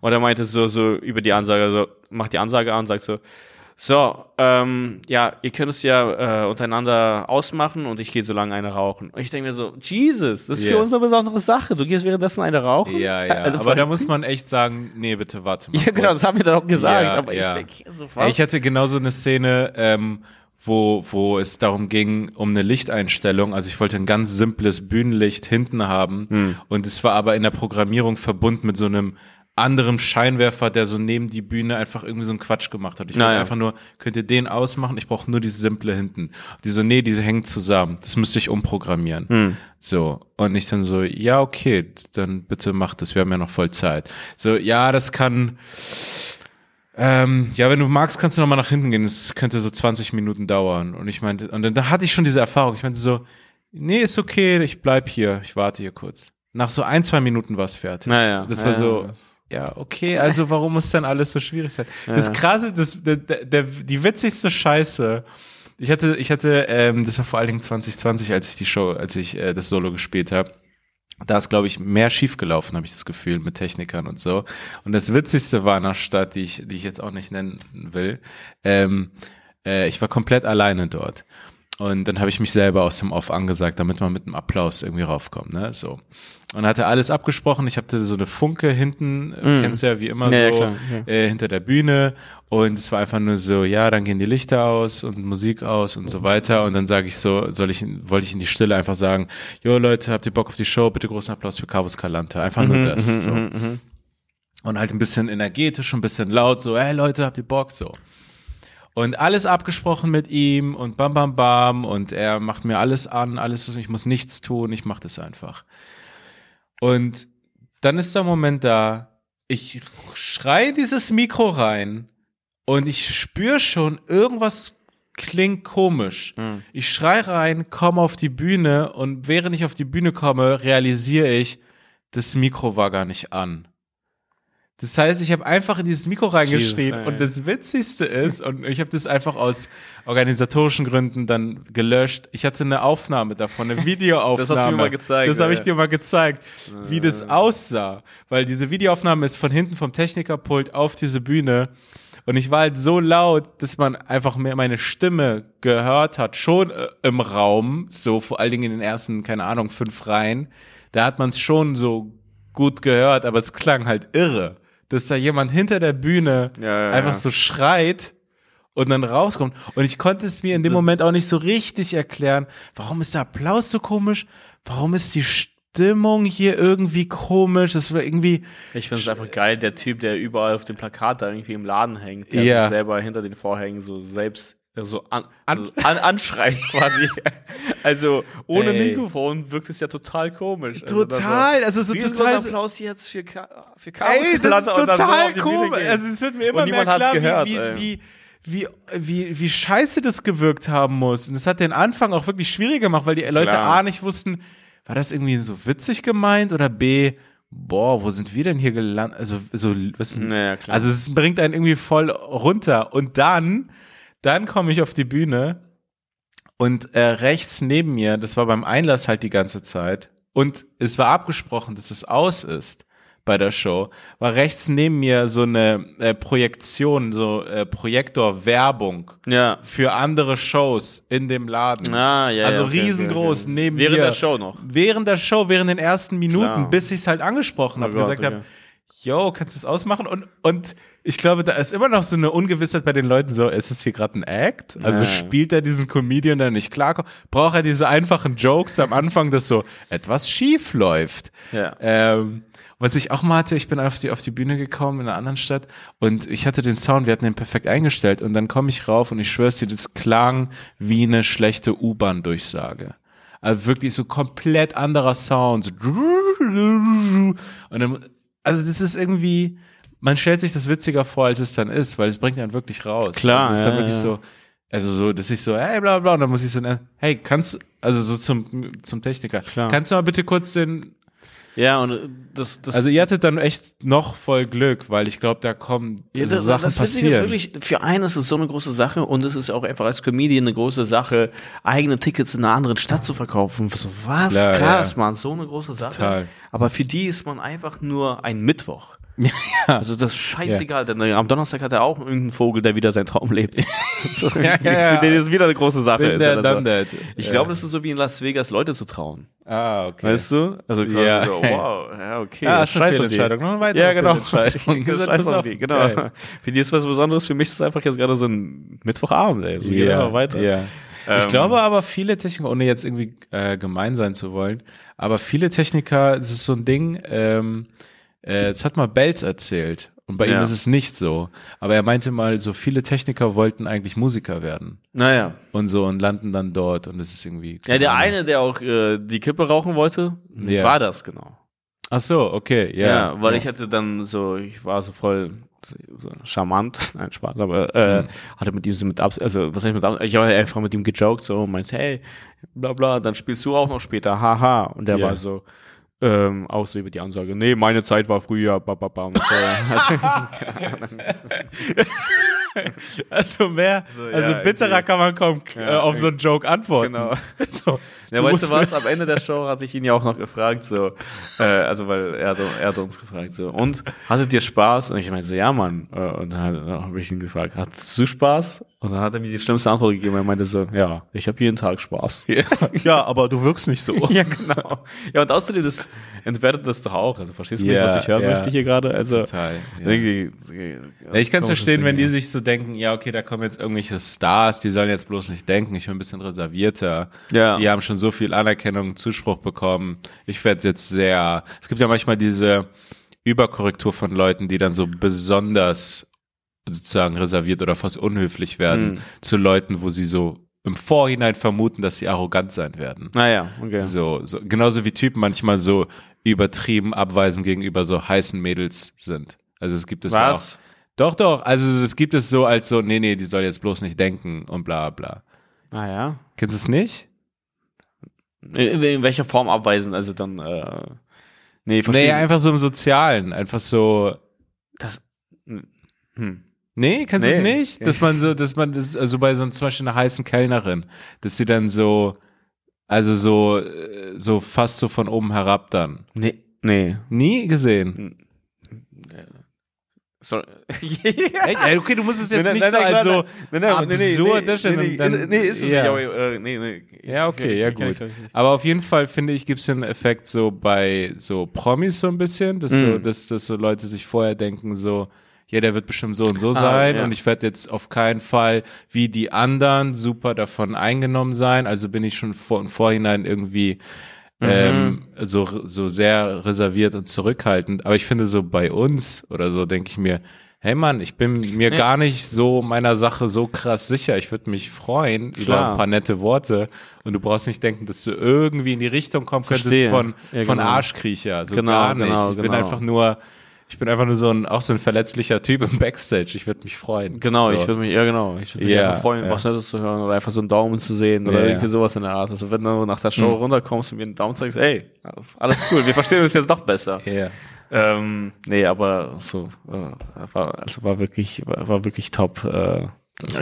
Und er meinte so, so über die Ansage, so, macht die Ansage an und sagt so, so, ähm, ja, ihr könnt es ja äh, untereinander ausmachen und ich gehe so lange eine rauchen. Und ich denke mir so, Jesus, das ist für Yeah. uns eine besondere Sache. Du gehst währenddessen eine rauchen? Ja, ja. Also aber da muss man echt sagen, nee, bitte warte mal. Ja, genau, kurz. das haben wir dann auch gesagt. Ja, aber ja. ich denke so, Ey, was? Ich hatte genauso eine Szene, ähm, wo, wo es darum ging, um eine Lichteinstellung. Also ich wollte ein ganz simples Bühnenlicht hinten haben. Hm. Und es war aber in der Programmierung verbunden mit so einem anderen Scheinwerfer, der so neben die Bühne einfach irgendwie so einen Quatsch gemacht hat. Ich wollte Naja. einfach nur, könnt ihr den ausmachen? Ich brauche nur dieses simple hinten. Die so, nee, die hängen zusammen. Das müsste ich umprogrammieren. Hm. So. Und ich dann so, ja, okay, dann bitte macht das. Wir haben ja noch voll Zeit. So, ja, das kann, ähm, ja, wenn du magst, kannst du noch mal nach hinten gehen. Das könnte so 20 Minuten dauern. Und ich meinte, und dann, dann hatte ich schon diese Erfahrung. Ich meinte so, nee, ist okay, ich bleib hier, ich warte hier kurz. Nach so ein, zwei Minuten war es fertig. Naja, das war ja, so, ja. ja, okay, also warum muss dann alles so schwierig sein? Das krasse, das, der, der, der, die witzigste Scheiße. Ich hatte, ich hatte, ähm, das war vor allen Dingen 2020, als ich die Show, als ich äh, das Solo gespielt habe. da ist, glaube ich, mehr schiefgelaufen, habe ich das Gefühl, mit Technikern und so. Und das Witzigste war in einer Stadt, die ich, die ich jetzt auch nicht nennen will. Ähm, äh, ich war komplett alleine dort. Und dann habe ich mich selber aus dem Off angesagt, damit man mit einem Applaus irgendwie raufkommt, ne? So. Und hatte alles abgesprochen. Ich hatte so eine Funke hinten, mm. kennst ja wie immer ja, so, ja, ja. Äh, hinter der Bühne. Und es war einfach nur so, ja, dann gehen die Lichter aus und Musik aus und so weiter. Und dann sage ich so, soll ich, wollte ich in die Stille einfach sagen, jo Leute, habt ihr Bock auf die Show? Bitte großen Applaus für Carvus Calante. Einfach nur mhm, das. Mhm, so. Mhm, und halt ein bisschen energetisch, ein bisschen laut, so, hey Leute, habt ihr Bock? So. Und alles abgesprochen mit ihm und bam, bam, bam. Und er macht mir alles an, alles, ich muss nichts tun, ich mache das einfach. Und dann ist der Moment da, ich schrei dieses Mikro rein und ich spüre schon, irgendwas klingt komisch. Mhm. Ich schrei rein, komme auf die Bühne und während ich auf die Bühne komme, realisiere ich, das Mikro war gar nicht an. Das heißt, ich habe einfach in dieses Mikro reingeschrieben Jesus, und das Witzigste ist, und ich habe das einfach aus organisatorischen Gründen dann gelöscht. Ich hatte eine Aufnahme davon, eine <laughs> Videoaufnahme. das hast du mir mal gezeigt. Das habe ich dir mal gezeigt, wie das aussah. Weil diese Videoaufnahme ist von hinten vom Technikerpult auf diese Bühne. Und ich war halt so laut, dass man einfach mehr meine Stimme gehört hat, schon äh, im Raum, so vor allen Dingen in den ersten, keine Ahnung, fünf Reihen. Da hat man es schon so gut gehört, aber es klang halt irre dass da jemand hinter der Bühne ja, ja, einfach ja. so schreit und dann rauskommt. Und ich konnte es mir in dem Moment auch nicht so richtig erklären. Warum ist der Applaus so komisch? Warum ist die Stimmung hier irgendwie komisch? Das war irgendwie. Ich finde es einfach geil, der Typ, der überall auf dem Plakat da irgendwie im Laden hängt, der ja. sich selber hinter den Vorhängen so selbst so an, an, an, anschreit quasi. <laughs> also ohne Ey. Mikrofon wirkt es ja total komisch. Also total, also, so wie total. Ist Applaus jetzt für, für Chaos Ey, das ist total so komisch. Also es wird mir immer mehr klar, gehört, wie, wie, wie, wie, wie scheiße das gewirkt haben muss. Und es hat den Anfang auch wirklich schwierig gemacht, weil die Leute Klar. A nicht wussten, war das irgendwie so witzig gemeint oder B, boah, wo sind wir denn hier gelandet? Also, so, was, naja, also es bringt einen irgendwie voll runter. Und dann dann komme ich auf die Bühne und äh, rechts neben mir, das war beim Einlass halt die ganze Zeit, und es war abgesprochen, dass es aus ist bei der Show, war rechts neben mir so eine äh, Projektion, so äh, Projektor-Werbung ja. für andere Shows in dem Laden. Ah, ja, also ja, okay, riesengroß okay, okay. neben während mir. Während der Show noch. Während der Show, während den ersten Minuten, Klar. bis ich es halt angesprochen oh habe, gesagt habe, yo, kannst du es ausmachen? Und, und ich glaube, da ist immer noch so eine Ungewissheit bei den Leuten so, ist es hier gerade ein Act? Also ja. spielt er diesen Comedian, der nicht klarkommt? Braucht er diese einfachen Jokes am Anfang, dass so etwas schief läuft? Ja. Ähm, was ich auch mal hatte, ich bin auf die, auf die Bühne gekommen in einer anderen Stadt und ich hatte den Sound, wir hatten den perfekt eingestellt und dann komme ich rauf und ich schwör's dir, das klang wie eine schlechte U-Bahn-Durchsage. Also wirklich so komplett anderer Sound. So und dann also das ist irgendwie, man stellt sich das witziger vor, als es dann ist, weil es bringt einen wirklich raus. Klar. Also es ist dann ja, wirklich ja. so, also so, dass ich so, hey, bla bla, und dann muss ich so, hey, kannst, also so zum, zum Techniker, Klar. kannst du mal bitte kurz den ja, und das, das. Also ihr hattet dann echt noch voll Glück, weil ich glaube, da kommen ja, das, Sachen das passieren. Ist wirklich, für einen ist es so eine große Sache und es ist auch einfach als Comedian eine große Sache, eigene Tickets in einer anderen Stadt zu verkaufen. So, was? Klar, Krass, ja. man, so eine große Sache. Total. Aber für die ist man einfach nur ein Mittwoch. <laughs> Ja. Also das ist scheißegal, ja. denn am Donnerstag hat er auch irgendeinen Vogel, der wieder seinen Traum lebt. <laughs> <laughs> ja, ja, ja. Für den ist wieder eine große Sache. Bin der, so. Ich ja. glaube, das ist so wie in Las Vegas, Leute zu trauen. Ah, okay. Weißt du? Also ja. so, wow, ja, okay. Ah, das ist eine Entscheidung. Noch eine ja, genau. Scheiß auf die. Genau. Für die ist was Besonderes. Für mich ist es einfach jetzt gerade so ein Mittwochabend, ey. So, ja, weiter. Ja. Ich ähm, glaube aber viele Techniker, ohne jetzt irgendwie äh, gemein sein zu wollen, aber viele Techniker, das ist so ein Ding, ähm, äh, das hat mal Belz erzählt. Und bei ja. ihm ist es nicht so. Aber er meinte mal, so viele Techniker wollten eigentlich Musiker werden. Naja. Und so und landen dann dort und es ist irgendwie. Ja, der eine, der auch äh, die Kippe rauchen wollte, ja. war das genau. Ach so, okay, ja. Ja, weil ja. ich hatte dann so, ich war so voll so charmant, <laughs> nein, Spaß, aber äh, mhm. hatte mit ihm so mit Abs also was ich mit Abs ich habe einfach mit ihm gejoked so und meinte, hey, bla bla, dann spielst du auch noch später, haha. Und der yeah. war so, ähm, auch so über die Ansage, nee, meine Zeit war früher, ba, ba, ba, und so. <laughs> <laughs> Also mehr, So, ja, also bitterer irgendwie. kann man kaum äh, Ja, auf so einen Joke antworten. Genau. <laughs> So, Ja, du weißt du was? Am Ende der Show hatte ich ihn ja auch noch gefragt, so, äh, also weil er, er hat uns gefragt, so, und hattet ihr Spaß? Und ich meinte so, ja, Mann. Äh, Und dann habe ich ihn gefragt, hattest du Spaß? Und dann hat er mir die schlimmste Antwort gegeben. Er meinte so, ja, ich habe jeden Tag Spaß. <laughs> Ja, aber du wirkst nicht so. ja, genau. Ja, und außerdem, das entwertet das doch auch. Also verstehst du nicht, Ja, was ich hören ja. möchte hier gerade? Also, Total. Ja. Ja, ich kann es verstehen, wenn die sich so denken, ja, okay, da kommen jetzt irgendwelche Stars, die sollen jetzt bloß nicht denken, ich bin ein bisschen reservierter. Ja. Die haben schon so viel Anerkennung, Zuspruch bekommen. Ich werde jetzt sehr, es gibt ja manchmal diese Überkorrektur von Leuten, die dann so besonders sozusagen reserviert oder fast unhöflich werden Mhm. zu Leuten, wo sie so im Vorhinein vermuten, dass sie arrogant sein werden. Naja, okay. So, so, genauso wie Typen manchmal so übertrieben abweisend gegenüber so heißen Mädels sind. Also es gibt es ja auch. Was? Doch, doch. Also das gibt es so als so, nee, nee, die soll jetzt bloß nicht denken und bla bla. Naja. Kennst du es nicht? In, in welcher Form abweisen? Also dann, äh, nee, verstehe. Nee, einfach so im Sozialen. Einfach so. das, hm. Nee, kennst du es Nee. nicht? Dass man so, dass man das, also bei so zum Beispiel einer heißen Kellnerin, dass sie dann so, also so, äh, so fast so von oben herab dann. Nee. Nee. Nie gesehen. Sorry. <laughs> Ey, okay, du musst es jetzt Nein, nicht nein, so nein, als so nein, nein, nee, absurd nee, darstellen. nee, nee, dann- ist- nee, ist es ja. nicht, aber, äh, nee, nee. Ja, okay, ja gut. Aber auf jeden Fall finde ich, gibt es den Effekt so bei so Promis so ein bisschen, dass, so, Mm. dass, dass so Leute sich vorher denken so, ja, der wird bestimmt so und so Ah, sein ja. und ich werde jetzt auf keinen Fall wie die anderen super davon eingenommen sein. Also bin ich schon vor, im Vorhinein irgendwie Mhm. ähm, so, so sehr reserviert und zurückhaltend. Aber ich finde so bei uns oder so denke ich mir, hey Mann, ich bin mir gar nicht so meiner Sache so krass sicher. Ich würde mich freuen über Klar. ein paar nette Worte und du brauchst nicht denken, dass du irgendwie in die Richtung kommen könntest Verstehe. von, Ja, von genau. Arschkriecher. So Genau, gar nicht. genau, ich bin genau. einfach nur, ich bin einfach nur so ein, auch so ein verletzlicher Typ im Backstage. Ich würde mich freuen. Genau, so. ich würde mich, ja genau, ich würde mich einfach freuen, ja. was Nettes zu hören oder einfach so einen Daumen zu sehen oder Ja, irgendwie sowas in der Art. Also wenn du nach der Show Hm. runterkommst und mir einen Daumen zeigst, ey, alles cool, wir verstehen uns jetzt doch besser. <laughs> Ja. Ähm, nee, aber so, äh, war, also war wirklich, war, war wirklich top. Äh,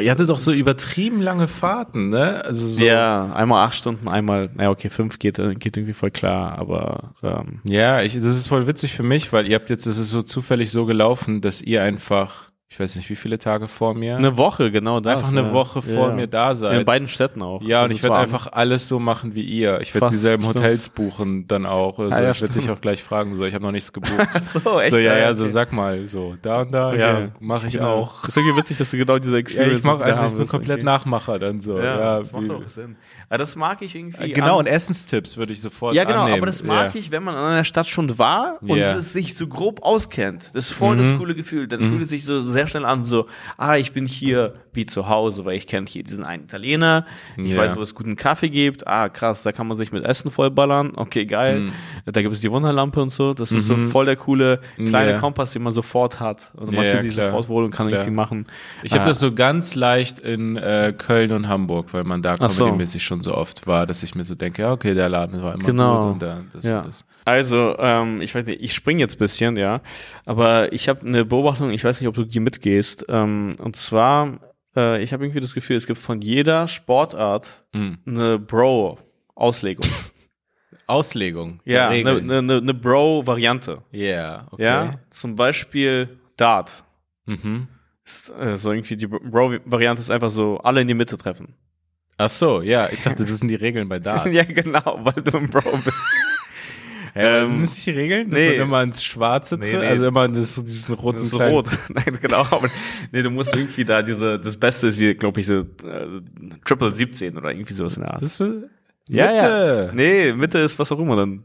Ihr hattet doch so übertrieben lange Fahrten, ne? Also so. Ja, einmal acht Stunden, einmal, naja, okay, fünf geht, geht irgendwie voll klar, aber ähm, Ja, ich, das ist voll witzig für mich, weil ihr habt jetzt, es ist so zufällig so gelaufen, dass ihr einfach, ich weiß nicht, wie viele Tage vor mir, eine Woche, genau das. einfach eine ja. Woche vor ja. mir da In seid. beiden Städten auch. Ja, und Also ich es werde einfach alles so machen wie ihr. Ich werde dieselben stimmt. Hotels buchen dann auch. Oder so. Ah, ja, ich werde dich auch gleich fragen, so ich habe noch nichts gebucht. <laughs> Ach so, echt? so ja, ja, okay. so sag mal, so da und da, ja, mache ich Genau. auch. Das ist irgendwie witzig, dass du genau diese <laughs> Ja, Experience ich mache einfach, ich bin komplett okay. Nachmacher dann so. Ja, Ja, das macht auch Sinn. Aber das mag ich irgendwie. genau, an- und Essenstipps würde ich sofort ja, genau, annehmen. aber das mag ja. ich, wenn man an einer Stadt schon war und Ja. es sich so grob auskennt. Das ist voll Mhm. das coole Gefühl. Dann fühlt es sich so sehr schnell an, so, ah, ich bin hier wie zu Hause, weil ich kenne hier diesen einen Italiener, ich Ja. weiß, wo es guten Kaffee gibt, ah, krass, da kann man sich mit Essen vollballern, okay, geil. Mhm. Da gibt es die Wunderlampe und so, das ist so voll der coole kleine Ja. Kompass, den man sofort hat. Und man Ja, fühlt sich klar. sofort wohl und kann Klar. irgendwie machen. Ich habe Ah, das so ganz leicht in äh, Köln und Hamburg, weil man da so. comedy-mäßig schon so oft war, dass ich mir so denke, ja, okay, der Laden war immer Genau. gut und da, das, Ja. das. Also, ähm, ich weiß nicht, ich spring jetzt bisschen, ja, aber ich habe eine Beobachtung, ich weiß nicht, ob du die mitgehst, ähm, und zwar, äh, ich habe irgendwie das Gefühl, es gibt von jeder Sportart Mhm. eine Bro-Auslegung. <laughs> Auslegung. ja, eine ne, ne, ne Bro-Variante. Ja, okay. Ja, zum Beispiel Dart. Mhm. Ist, äh, so irgendwie die Bro-Variante ist einfach so, alle in die Mitte treffen. Ach so, ja, ich dachte, das sind die Regeln bei <laughs> Dart. ja, genau, weil du ein Bro bist. Ja, Ähm, sind das nicht die Regeln? Dass nee. man immer ins Schwarze Nee, tritt? nee. Also immer in das, diesen roten Das ist so rot. <laughs> Nein, genau. Aber nee, du musst irgendwie da diese, das Beste ist hier, glaube ich, so äh, Triple 17 oder irgendwie sowas in der Art. Das ist für Ja, Mitte. ja. Nee, Mitte ist was auch immer dann.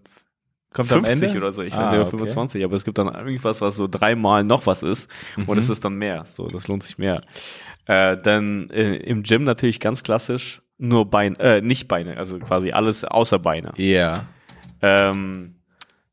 Kommt am 50 Ende? oder so, ich Ah, weiß nicht, oder okay. 25, aber es gibt dann irgendwas, was so dreimal noch was ist Mhm. und es ist dann mehr. So, das lohnt sich mehr. Äh, dann äh, im Gym natürlich ganz klassisch nur Beine, äh, nicht Beine, also quasi alles außer Beine. Ja. Ähm,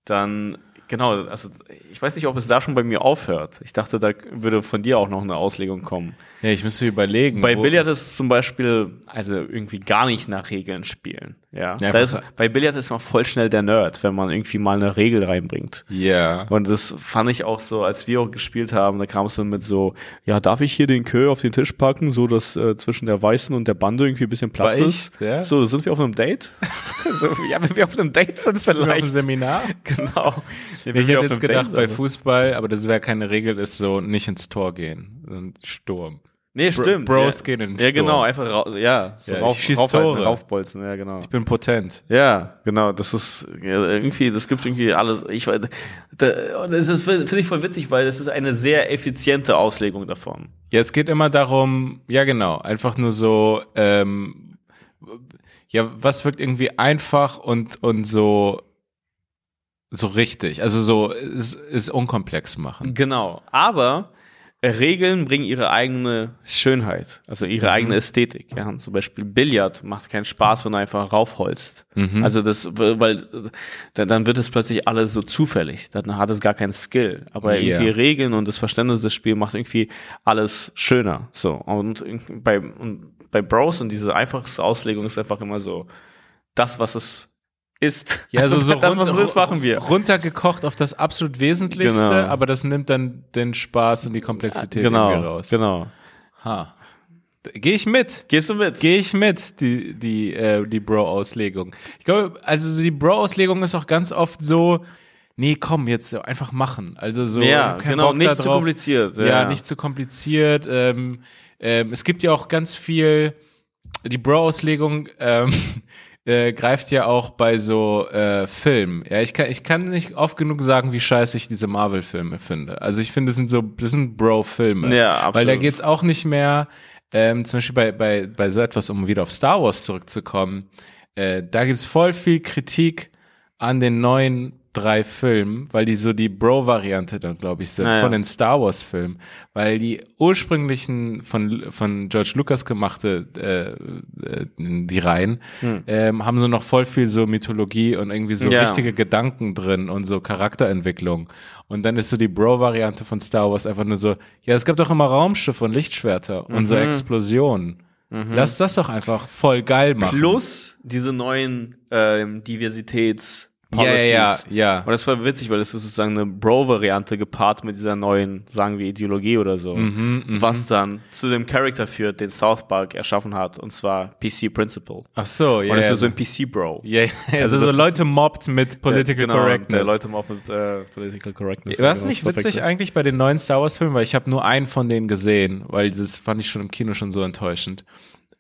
dann, genau, also ich weiß nicht, ob es da schon bei mir aufhört. Ich dachte, da würde von dir auch noch eine Auslegung kommen. Ja, ich müsste überlegen. Bei Billard ist zum Beispiel, also irgendwie gar nicht nach Regeln spielen. Ja. Ja, ist, bei Billard ist man voll schnell der Nerd, wenn man irgendwie mal eine Regel reinbringt. Ja. Und das fand ich auch so, als wir auch gespielt haben, da kam es dann mit so, ja, darf ich hier den Kö auf den Tisch packen, so dass äh, zwischen der weißen und der Bande irgendwie ein bisschen Platz War ist. ich? Ja? So, sind wir auf einem Date? <laughs> <laughs> so, ja, wenn wir auf einem Date sind, Sind wir auf vielleicht. dem Seminar? genau. Ja, Ich hätte jetzt einem gedacht, bei sind. Fußball, aber das wäre keine Regel, ist so nicht ins Tor gehen. Ein Sturm. Nee, Bro- stimmt. Bros ja. gehen in den Ja, Sturm. genau, einfach, ja, so Ja, ich rauf, raufhalten, Tore. raufbolzen, ja, genau. Ich bin potent. Ja, genau, das ist ja, irgendwie, das gibt irgendwie alles. Ich weiß, da, das ist finde ich voll witzig, weil das ist eine sehr effiziente Auslegung davon. Ja, es geht immer darum, ja genau, einfach nur so, ähm, ja, was wirkt irgendwie einfach und, und so, so richtig. Also so, ist, ist unkomplex machen. Genau, aber äh, Regeln bringen ihre eigene Schönheit, also ihre Mhm. eigene Ästhetik. Ja, zum Beispiel Billard macht keinen Spaß, wenn du einfach raufholst. Mhm. Also das, weil dann, wird es plötzlich alles so zufällig. Dann hat es gar keinen Skill. Aber Ja. irgendwie Regeln und das Verständnis des Spiels macht irgendwie alles schöner. So und bei und bei Bros und diese einfachste Auslegung ist einfach immer so das, was es ist. Ja, also so das, was es ist, machen wir. runtergekocht auf das absolut Wesentlichste, Genau. aber das nimmt dann den Spaß und die Komplexität irgendwie Genau, raus. genau. Ha. Gehe ich mit. Gehst du mit? Gehe ich mit, die, die, äh, die Bro-Auslegung. Ich glaube, also so die Bro-Auslegung ist auch ganz oft so, nee, komm, jetzt einfach machen. Also so, ja, genau, Bock nicht zu kompliziert. Ja, nicht zu kompliziert. Ähm, ähm, es gibt ja auch ganz viel, die Bro-Auslegung ähm, <laughs> äh, greift ja auch bei so äh, Filmen. Ja, ich kann, ich kann nicht oft genug sagen, wie scheiße ich diese Marvel-Filme finde. Also ich finde, das sind so, das sind Bro-Filme. Ja, absolut. Weil da geht's auch nicht mehr, ähm, zum Beispiel bei, bei, bei so etwas, um wieder auf Star Wars zurückzukommen, äh, da gibt's voll viel Kritik an den neuen drei Filmen, weil die so die Bro-Variante dann, glaube ich, sind Naja. von den Star Wars-Filmen. Weil die ursprünglichen von, von George Lucas gemachte, äh, äh, die Reihen, ähm, haben so noch voll viel so Mythologie und irgendwie so Ja. richtige Gedanken drin und so Charakterentwicklung. Und dann ist so die Bro-Variante von Star Wars einfach nur so, ja, es gab doch immer Raumschiffe und Lichtschwerter und so Explosionen. Lass das doch einfach voll geil machen. Plus diese neuen ähm, Diversitäts ja, ja, ja, Policies. ja. Und das war witzig, weil das ist sozusagen eine Bro-Variante gepaart mit dieser neuen, sagen wir, Ideologie oder so. Mhm, was dann zu dem Charakter führt, den South Park erschaffen hat, und zwar PC Principle. Ach so, ja. Und das ja. ist so ein PC-Bro. ja, ja, also, das so Leute mobbt mit Political genau, Correctness. Leute auch mit äh, Political Correctness. War es Genau, nicht witzig Perfekte. eigentlich bei den neuen Star Wars Filmen, weil ich habe nur einen von denen gesehen, weil das fand ich schon im Kino schon so enttäuschend.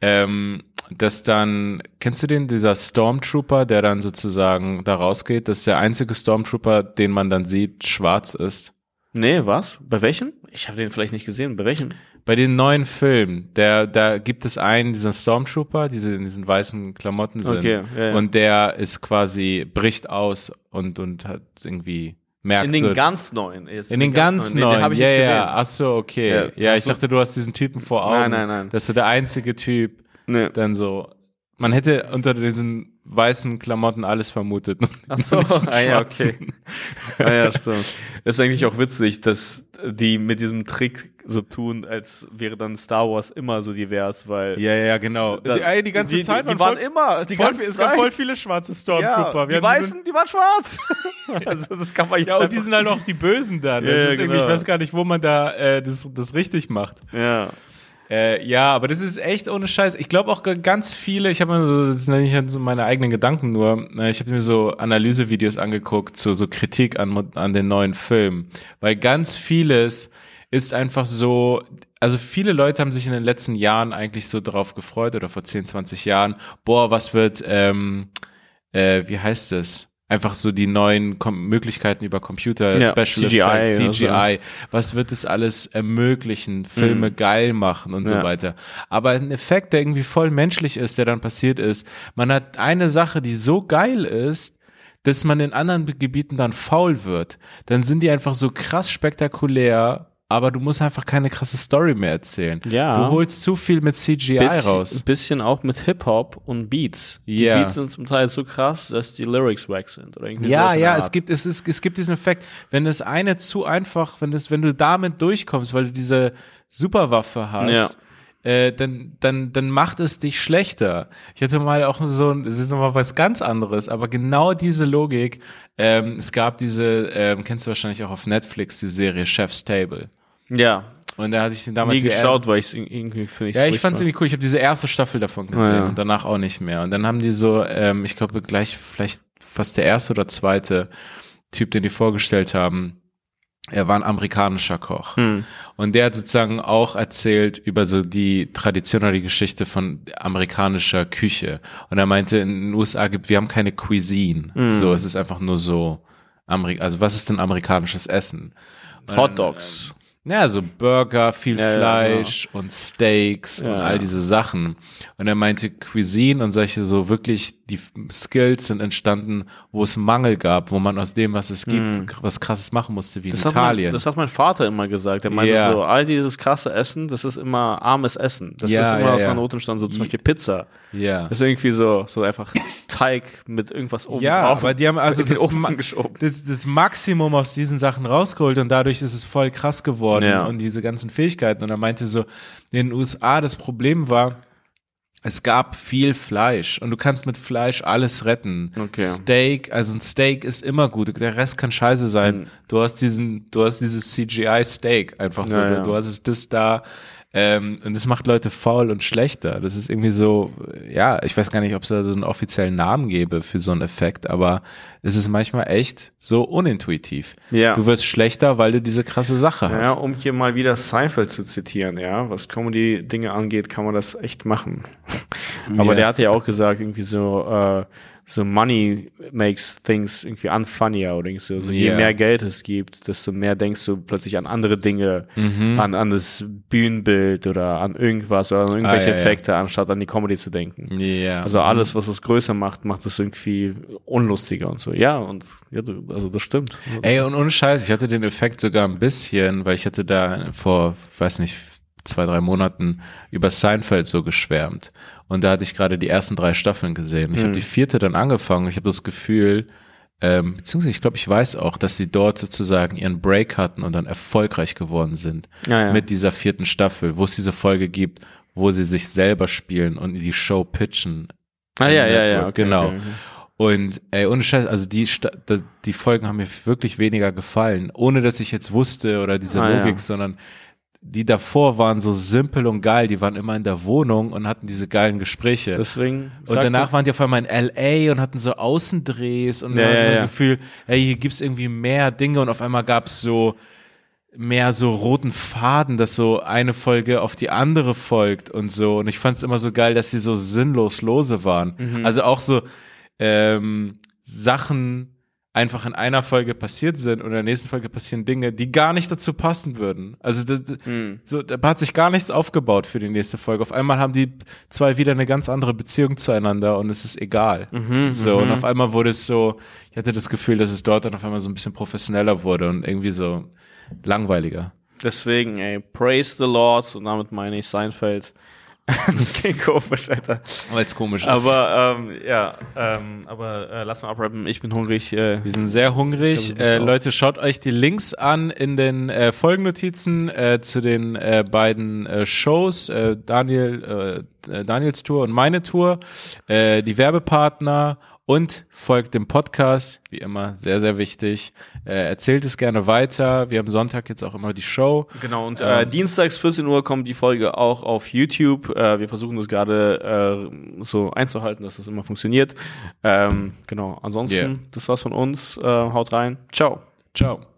Ähm, dass dann, kennst du den, dieser Stormtrooper, der dann sozusagen da rausgeht, dass der einzige Stormtrooper, den man dann sieht, schwarz ist? Nee, was? Bei welchem? Ich habe den vielleicht nicht gesehen. Bei welchem? Bei den neuen Filmen, der, da gibt es einen, diesen Stormtrooper, diese in diesen weißen Klamotten sind. Okay, ja, ja. Und der ist quasi, bricht aus und, und hat irgendwie merkt In den so, ganz neuen. Jetzt In den ganz Nee, neuen, den habe ich ja, ja, ach so, okay. Ja, Ja, ich dachte, du hast diesen Typen vor Augen. Nein, nein, nein. Dass du der einzige Typ Nee. dann so, man hätte unter diesen weißen Klamotten alles vermutet. <laughs> Ach so, <laughs> ah, ja, okay. Ah, ja, stimmt. Das ist eigentlich auch witzig, dass die mit diesem Trick so tun, als wäre dann Star Wars immer so divers, weil Ja, ja, genau. Da- die, ey, die ganze die, Zeit die, die waren voll, immer, die voll, ganze es gab voll viele schwarze ja, Stormtrooper. die haben Weißen, die waren schwarz. <laughs> also das kann man Ja, und die sind halt auch die Bösen dann. Ja, das ja, irgendwie, ich genau. weiß gar nicht, wo man da äh, das, das richtig macht. ja. Äh, ja, aber das ist echt ohne Scheiß. Ich glaube auch ganz viele, ich habe mir so, das sind nicht so meine eigenen Gedanken nur, äh, ich habe mir so Analysevideos angeguckt, so, so Kritik an, an den neuen Filmen. Weil ganz vieles ist einfach so, also viele Leute haben sich in den letzten Jahren eigentlich so drauf gefreut oder vor 10, 20 Jahren, boah, was wird, ähm, äh, wie heißt es? Einfach so die neuen Kom Möglichkeiten über Computer, Ja, Special CGI Effects, oder so. CGI. Was wird es alles ermöglichen, Filme geil machen und so Mhm. Ja. weiter. Aber ein Effekt, der irgendwie voll menschlich ist, der dann passiert ist, man hat eine Sache, die so geil ist, dass man in anderen Gebieten dann faul wird. Dann sind die einfach so krass spektakulär, aber du musst einfach keine krasse Story mehr erzählen. Ja. Du holst zu viel mit CGI Bisschen, raus. bisschen auch mit Hip-Hop und Beats. Die Ja. Beats sind zum Teil so krass, dass die Lyrics wack sind. Oder irgendwie Ja, ja, es gibt, es, ist, es gibt diesen Effekt, wenn das eine zu einfach, wenn das, wenn du damit durchkommst, weil du diese Superwaffe hast, Ja. äh, dann, dann, dann macht es dich schlechter. Ich hatte mal auch so, das ist nochmal was ganz anderes, aber genau diese Logik, ähm, es gab diese, ähm, kennst du wahrscheinlich auch auf Netflix, die Serie Chef's Table. Ja. Und da hatte ich den damals Nie geschaut, weil ich irgendwie finde ich ja, ich fand's irgendwie cool. Ich habe diese erste Staffel davon gesehen ja. und danach auch nicht mehr. Und dann haben die so, ähm, ich glaube gleich vielleicht fast der erste oder zweite Typ, den die vorgestellt haben. Er war ein amerikanischer Koch. Hm. Und der hat sozusagen auch erzählt über so die Tradition oder die Geschichte von amerikanischer Küche. Und er meinte, in den USA gibt, wir haben keine Cuisine. Hm. So, es ist einfach nur so, Ameri also was ist denn amerikanisches Essen? Hot Dogs. Ja, so Burger, viel Ja, ja, Fleisch und Steaks und Ja, all ja. diese Sachen. Und er meinte, Cuisine und solche so wirklich, die Skills sind entstanden, wo es Mangel gab, wo man aus dem, was es gibt, was krasses machen musste, wie Mhm. Das in hat, mein, Italien. das hat mein Vater immer gesagt. Er meinte so, all dieses krasse Essen, das ist immer armes Essen. Das ist immer aus einer Not entstanden, so zum Beispiel Pizza. ja. Das ist irgendwie so, so einfach Teig mit irgendwas oben Ja, drauf. aber die haben also das, das, das Maximum aus diesen Sachen rausgeholt und dadurch ist es voll krass geworden Ja. und diese ganzen Fähigkeiten. Und er meinte so, in den USA das Problem war, es gab viel Fleisch und du kannst mit Fleisch alles retten. Okay. Steak, also ein Steak ist immer gut, der Rest kann scheiße sein. Mhm. Du hast diesen, du hast dieses CGI Steak einfach so, Ja, du, ja. du hast es das da. Ähm, und das macht Leute faul und schlechter. Das ist irgendwie so, ja, ich weiß gar nicht, ob es da so einen offiziellen Namen gäbe für so einen Effekt, aber es ist manchmal echt so unintuitiv. Ja. Du wirst schlechter, weil du diese krasse Sache Ja, hast. um hier mal wieder Seinfeld zu zitieren, ja, was Comedy-Dinge angeht, kann man das echt machen. Aber Ja. der hatte ja auch gesagt, irgendwie so, äh, so Money makes things irgendwie unfunnier oder so. so je Ja. mehr Geld es gibt, desto mehr denkst du plötzlich an andere Dinge, Mhm. an, an das Bühnenbild oder an irgendwas oder an irgendwelche Ah, ja, ja. Effekte, anstatt an die Comedy zu denken. Ja. Also alles, was es größer macht, macht es irgendwie unlustiger und so. Ja, und ja, also das stimmt. Ey, und ohne Scheiß, ich hatte den Effekt sogar ein bisschen, weil ich hatte da vor, weiß nicht, zwei, drei Monaten über Seinfeld so geschwärmt. Und da hatte ich gerade die ersten drei Staffeln gesehen. Ich habe die vierte dann angefangen. Ich habe das Gefühl, ähm, beziehungsweise ich glaube, ich weiß auch, dass sie dort sozusagen ihren Break hatten und dann erfolgreich geworden sind Ja, ja. mit dieser vierten Staffel, wo es diese Folge gibt, wo sie sich selber spielen und die Show pitchen. ah, ja, ja, ja, okay, genau. okay, okay. Und ey, ohne Scheiß, also die, die Folgen haben mir wirklich weniger gefallen, ohne dass ich jetzt wusste oder diese Ah, Logik, ja. sondern die davor waren so simpel und geil, die waren immer in der Wohnung und hatten diese geilen Gespräche. Deswegen. und danach waren die auf einmal in LA und hatten so Außendrehs und Ja, man ja, ja. das Gefühl, hey, hier gibt's irgendwie mehr Dinge und auf einmal gab's so mehr so roten Faden, dass so eine Folge auf die andere folgt und so. Und ich fand's immer so geil, dass sie so sinnlos lose waren. Mhm. Also auch so ähm, Sachen einfach in einer Folge passiert sind und in der nächsten Folge passieren Dinge, die gar nicht dazu passen würden. Also das, Mhm. so, da hat sich gar nichts aufgebaut für die nächste Folge. Auf einmal haben die zwei wieder eine ganz andere Beziehung zueinander und es ist egal. Mhm, so, und auf einmal wurde es so, ich hatte das Gefühl, dass es dort dann auf einmal so ein bisschen professioneller wurde und irgendwie so langweiliger. Deswegen, ey, praise the Lord, und damit meine ich Seinfeld. <laughs> das klingt komisch, Alter. Weil es komisch ist. Aber, ähm, ja, ähm, aber äh, lass mal abrappen, ich bin hungrig. Äh, Wir sind sehr hungrig. Glaub, Äh. Leute, schaut euch die Links an in den äh, Folgennotizen äh, zu den äh, beiden äh, Shows, äh, Daniel, äh, äh, Daniels Tour und meine Tour, äh, die Werbepartner und folgt dem Podcast, wie immer, sehr, sehr wichtig. Äh, erzählt es gerne weiter. Wir haben Sonntag jetzt auch immer die Show. Genau, und äh, Ähm. dienstags 14 Uhr kommt die Folge auch auf YouTube. Äh, wir versuchen das gerade äh, so einzuhalten, dass das immer funktioniert. Ähm, genau, ansonsten, Yeah. das war's von uns. Äh, haut rein. Ciao. Ciao.